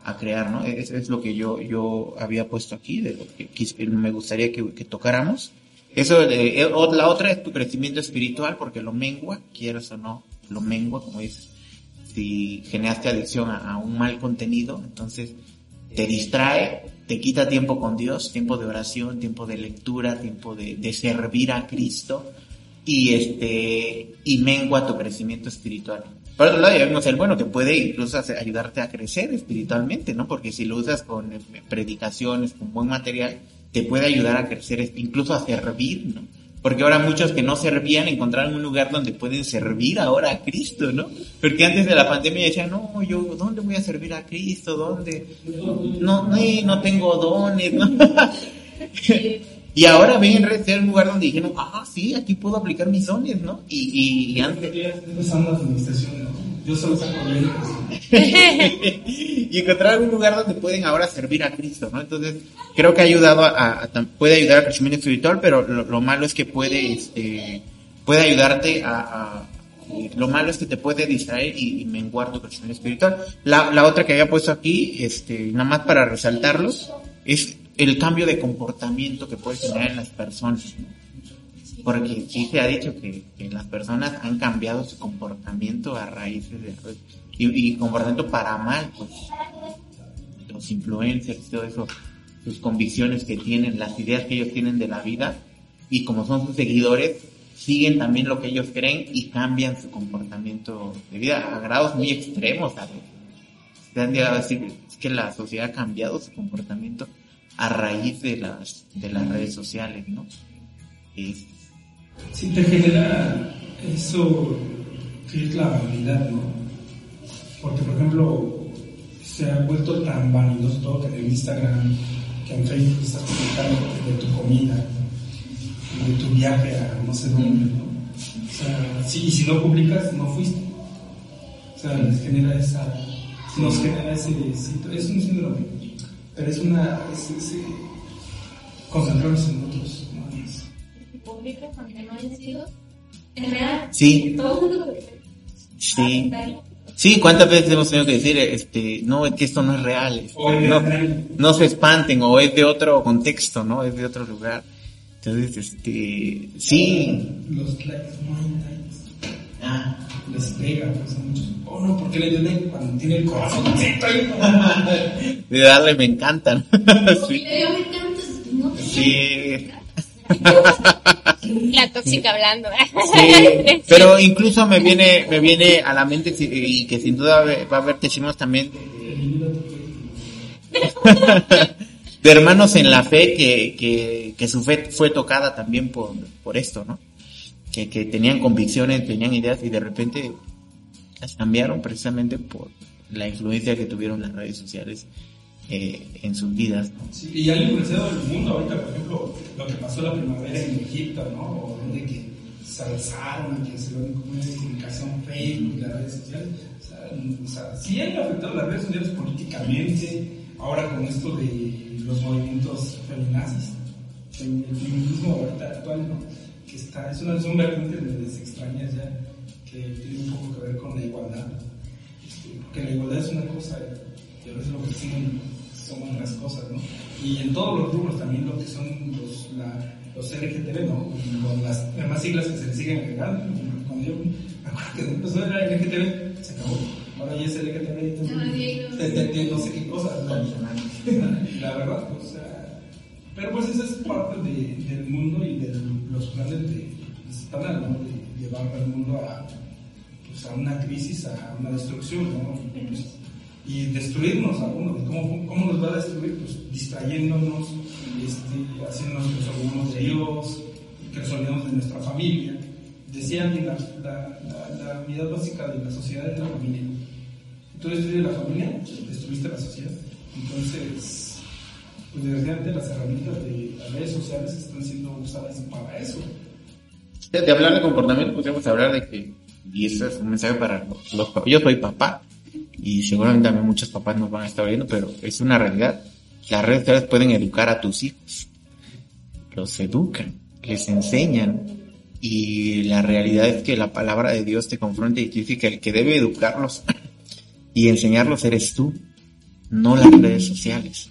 A: a, crear, ¿no? Es, es lo que yo, yo había puesto aquí, de lo que me gustaría que, tocáramos. Eso, eh, la otra es tu crecimiento espiritual, porque lo mengua, quieras o no, lo mengua, como dices. Si generaste adicción a, un mal contenido, entonces te distrae, te quita tiempo con Dios, tiempo de oración, tiempo de lectura, tiempo de, servir a Cristo y este y mengua tu crecimiento espiritual. Por otro lado, ya vemos el bueno que puede incluso ayudarte a crecer espiritualmente, ¿no? Porque si lo usas con eh, predicaciones, con buen material, te puede ayudar a crecer, incluso a servir, ¿no? Porque ahora muchos que no servían encontraron un lugar donde pueden servir ahora a Cristo, ¿no? Porque antes de la pandemia decían, no, yo, ¿dónde voy a servir a Cristo? ¿Dónde? No, no, no tengo dones, ¿no? y ahora ven en red ser un lugar donde dijeron, ah, sí, aquí puedo aplicar mis dones, ¿no? Y, y, y antes,
C: administración. Yo solo saco bien.
A: y encontrar un lugar donde pueden ahora servir a Cristo, ¿no? Entonces, creo que ha ayudado a, puede ayudar al crecimiento espiritual, pero lo, lo malo es que puede, este, puede ayudarte a, lo malo es que te puede distraer y, menguar tu crecimiento espiritual. La, otra que había puesto aquí, este, nada más para resaltarlos, es el cambio de comportamiento que puede generar en las personas, ¿no? Porque sí se ha dicho que, que las personas han cambiado su comportamiento a raíz de y, comportamiento para mal, pues los influencers, todo eso, sus convicciones que tienen, las ideas que ellos tienen de la vida y como son sus seguidores, siguen también lo que ellos creen y cambian su comportamiento de vida a grados muy extremos. ¿sabes? Se han llegado a decir es que la sociedad ha cambiado su comportamiento a raíz de las de las redes sociales, ¿no? Es-
C: Sí, te genera eso que es la vanidad, ¿no? Porque, por ejemplo, se ha vuelto tan vanidoso todo que en Instagram, que en Facebook estás publicando de tu comida, de tu viaje a no sé dónde, ¿no? O sea, sí, y si no publicas, no fuiste. O sea, les genera esa, nos genera ese, es un síndrome, pero es una, es, es, eh, concentrarnos en.
B: Si publicas aunque no haya sido, es real.
A: Sí,
B: Todo el mundo lo ve.
A: sí. Sí, ¿cuántas veces hemos tenido que decir, este, no, es que esto no es real, este, no, no se espanten, o es de otro contexto, ¿no? Es de otro lugar. Entonces, este, sí,
C: los likes, no hay likes.
A: ah,
C: Les pega, pues a muchos. Oh no, porque le dio like cuando tiene el corazoncito ahí.
A: de darle me encantan. sí, sí,
D: La tóxica hablando.
A: sí. Pero incluso me viene, me viene a la mente y que sin duda va a haber testimonios también de hermanos en la fe que, que, que su fe fue tocada también por, por esto, ¿no? Que, que tenían convicciones, tenían ideas y de repente las cambiaron precisamente por la influencia que tuvieron las redes sociales eh, en sus vidas. ¿no?
C: Sí, y han influenciado el mundo ahorita, por ejemplo, lo que pasó la primavera en Egipto, ¿no? O donde que se alzaron, que se ven como una identificación Facebook las redes sociales. O sea, sí han afectado las redes sociales políticamente, ahora con esto de los movimientos feminazis, el feminismo ahorita actual, ¿no? Que está, es una, son vertientes de se extrañas ya, que tiene un poco que ver con la igualdad. Este, porque la igualdad es una cosa y a veces lo que son, otras cosas, ¿no? Y en todos los rubros también lo que son los, la, los LGTB, ¿no? Y con las demás siglas que se le siguen agregando. Cuando yo me acuerdo que empezó era LGTB, se acabó. Ahora ya es LGTB, entonces, TTT, no sé qué cosas. La verdad, o sea, pero pues esa es parte de, del mundo y de los planes de Satanás, ¿no? De llevar al mundo a, pues, a una crisis, a una destrucción, ¿no? Y, pues, y destruirnos a uno. ¿Cómo, ¿Cómo nos va a destruir? Pues distrayéndonos, este, haciéndonos que nos de Dios, que nos olvidemos de nuestra familia. Decían que la, la, la, unidad básica de la sociedad es la familia. Tú destruyes la familia, destruiste la sociedad. Entonces, pues desgraciadamente las herramientas de las redes sociales están siendo usadas para eso.
A: De, hablar de comportamiento, podríamos hablar de que, y eso es un mensaje para los, los papás. Yo soy papá, y seguramente también muchos papás nos van a estar viendo, pero es una realidad. Las redes sociales pueden educar a tus hijos. Los educan, les enseñan. Y la realidad es que la palabra de Dios te confronta y te dice que el que debe educarlos y enseñarlos eres tú, no las redes sociales.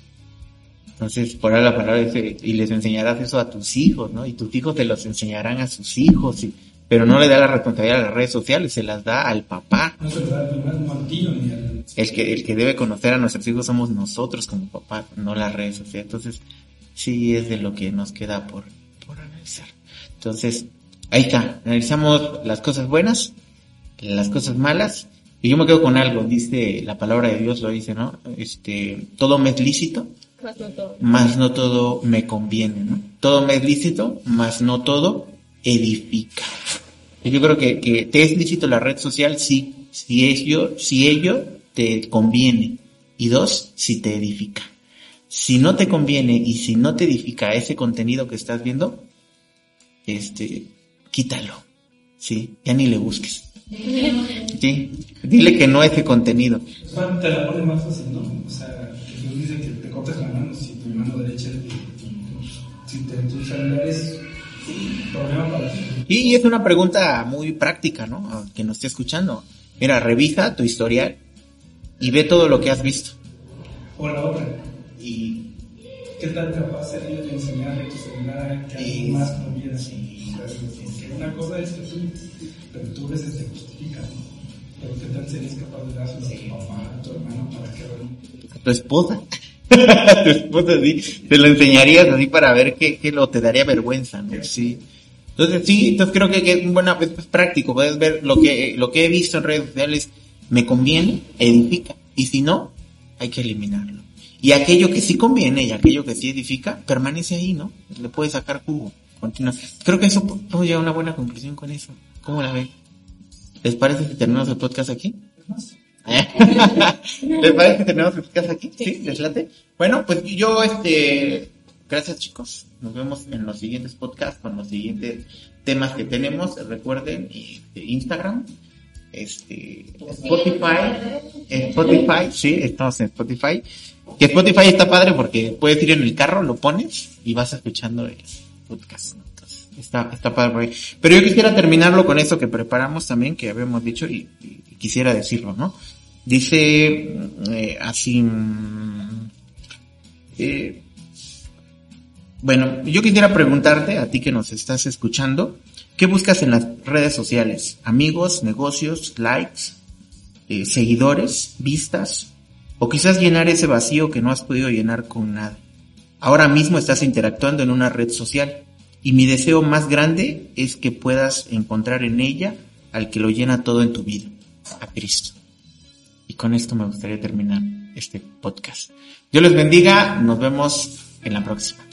A: Entonces, por ahí la palabra dice, y les enseñarás eso a tus hijos, ¿no? Y tus hijos te los enseñarán a sus hijos, pero no le da la responsabilidad a las redes sociales, se las da al papá.
C: No se le da el primer martillo ni al...
A: El que, el que debe conocer a nuestros hijos somos nosotros como papás, no las redes sociales. Entonces, sí es de lo que nos queda por, por analizar. Entonces, ahí está, analizamos las cosas buenas, las cosas malas, y yo me quedo con algo, dice la palabra de Dios, lo dice, ¿no? Este, todo me es lícito,
D: Más no todo.
A: mas no todo me conviene, ¿no? Todo me es lícito, mas no todo edifica. Yo creo que, que te es lícito la red social, sí, si ello, si ello te conviene. Y dos, si te edifica. Si no te conviene y si no te edifica ese contenido que estás viendo, este, quítalo. Sí, ya ni le busques. Sí, dile que no a ese contenido.
C: Te la pone más fácil, ¿no? O sea, dice que te cortes la mano si tu mano derecha si te, tu celular es problema para ti.
A: Y, es una pregunta muy práctica, ¿no? A quien nos esté escuchando. Mira, revisa tu historial y ve todo lo que has visto.
C: O la otra,
A: Y
C: ¿qué tan capaz serías de enseñarle a tu celular que
A: Sí.
C: algo más conviene? Sí. Porque una cosa es que tú, pero tú a veces te justificas, ¿no? Pero ¿qué tal serías capaz de dárselo a tu papá, a tu hermano, para que
A: a tu esposa. A tu esposa sí. Te lo enseñarías así para ver qué, qué lo te daría vergüenza, ¿no? Sí. Entonces sí, entonces creo que, que es buena, es es práctico. Puedes ver lo que, lo que he visto en redes sociales, me conviene, edifica. Y si no, hay que eliminarlo. Y aquello que sí conviene y aquello que sí edifica, permanece ahí, ¿no? Le puedes sacar jugo. Continúa. Creo que eso podemos llegar a una buena conclusión con eso. ¿Cómo la ven? ¿Les parece que terminamos el podcast aquí? ¿Les parece que terminamos el podcast aquí? ¿Sí? ¿Les late? Bueno, pues yo, este, gracias chicos. Nos vemos en los siguientes podcasts con los siguientes temas que tenemos. Recuerden, este, Instagram, este, Spotify, eh, Spotify, sí, estamos en Spotify. Que Spotify está padre porque puedes ir en el carro, lo pones y vas escuchando el podcast. Entonces, está, está padre por ahí. Pero yo quisiera terminarlo con eso que preparamos también, que habíamos dicho y, y quisiera decirlo, ¿no? Dice eh, así, mm, eh, bueno, yo quisiera preguntarte a ti que nos estás escuchando, ¿qué buscas en las redes sociales? ¿Amigos, negocios, likes, eh, seguidores, vistas? O quizás llenar ese vacío que no has podido llenar con nada. Ahora mismo estás interactuando en una red social y mi deseo más grande es que puedas encontrar en ella al que lo llena todo en tu vida, a Cristo. Con esto me gustaría terminar este podcast. Dios les bendiga, nos vemos en la próxima.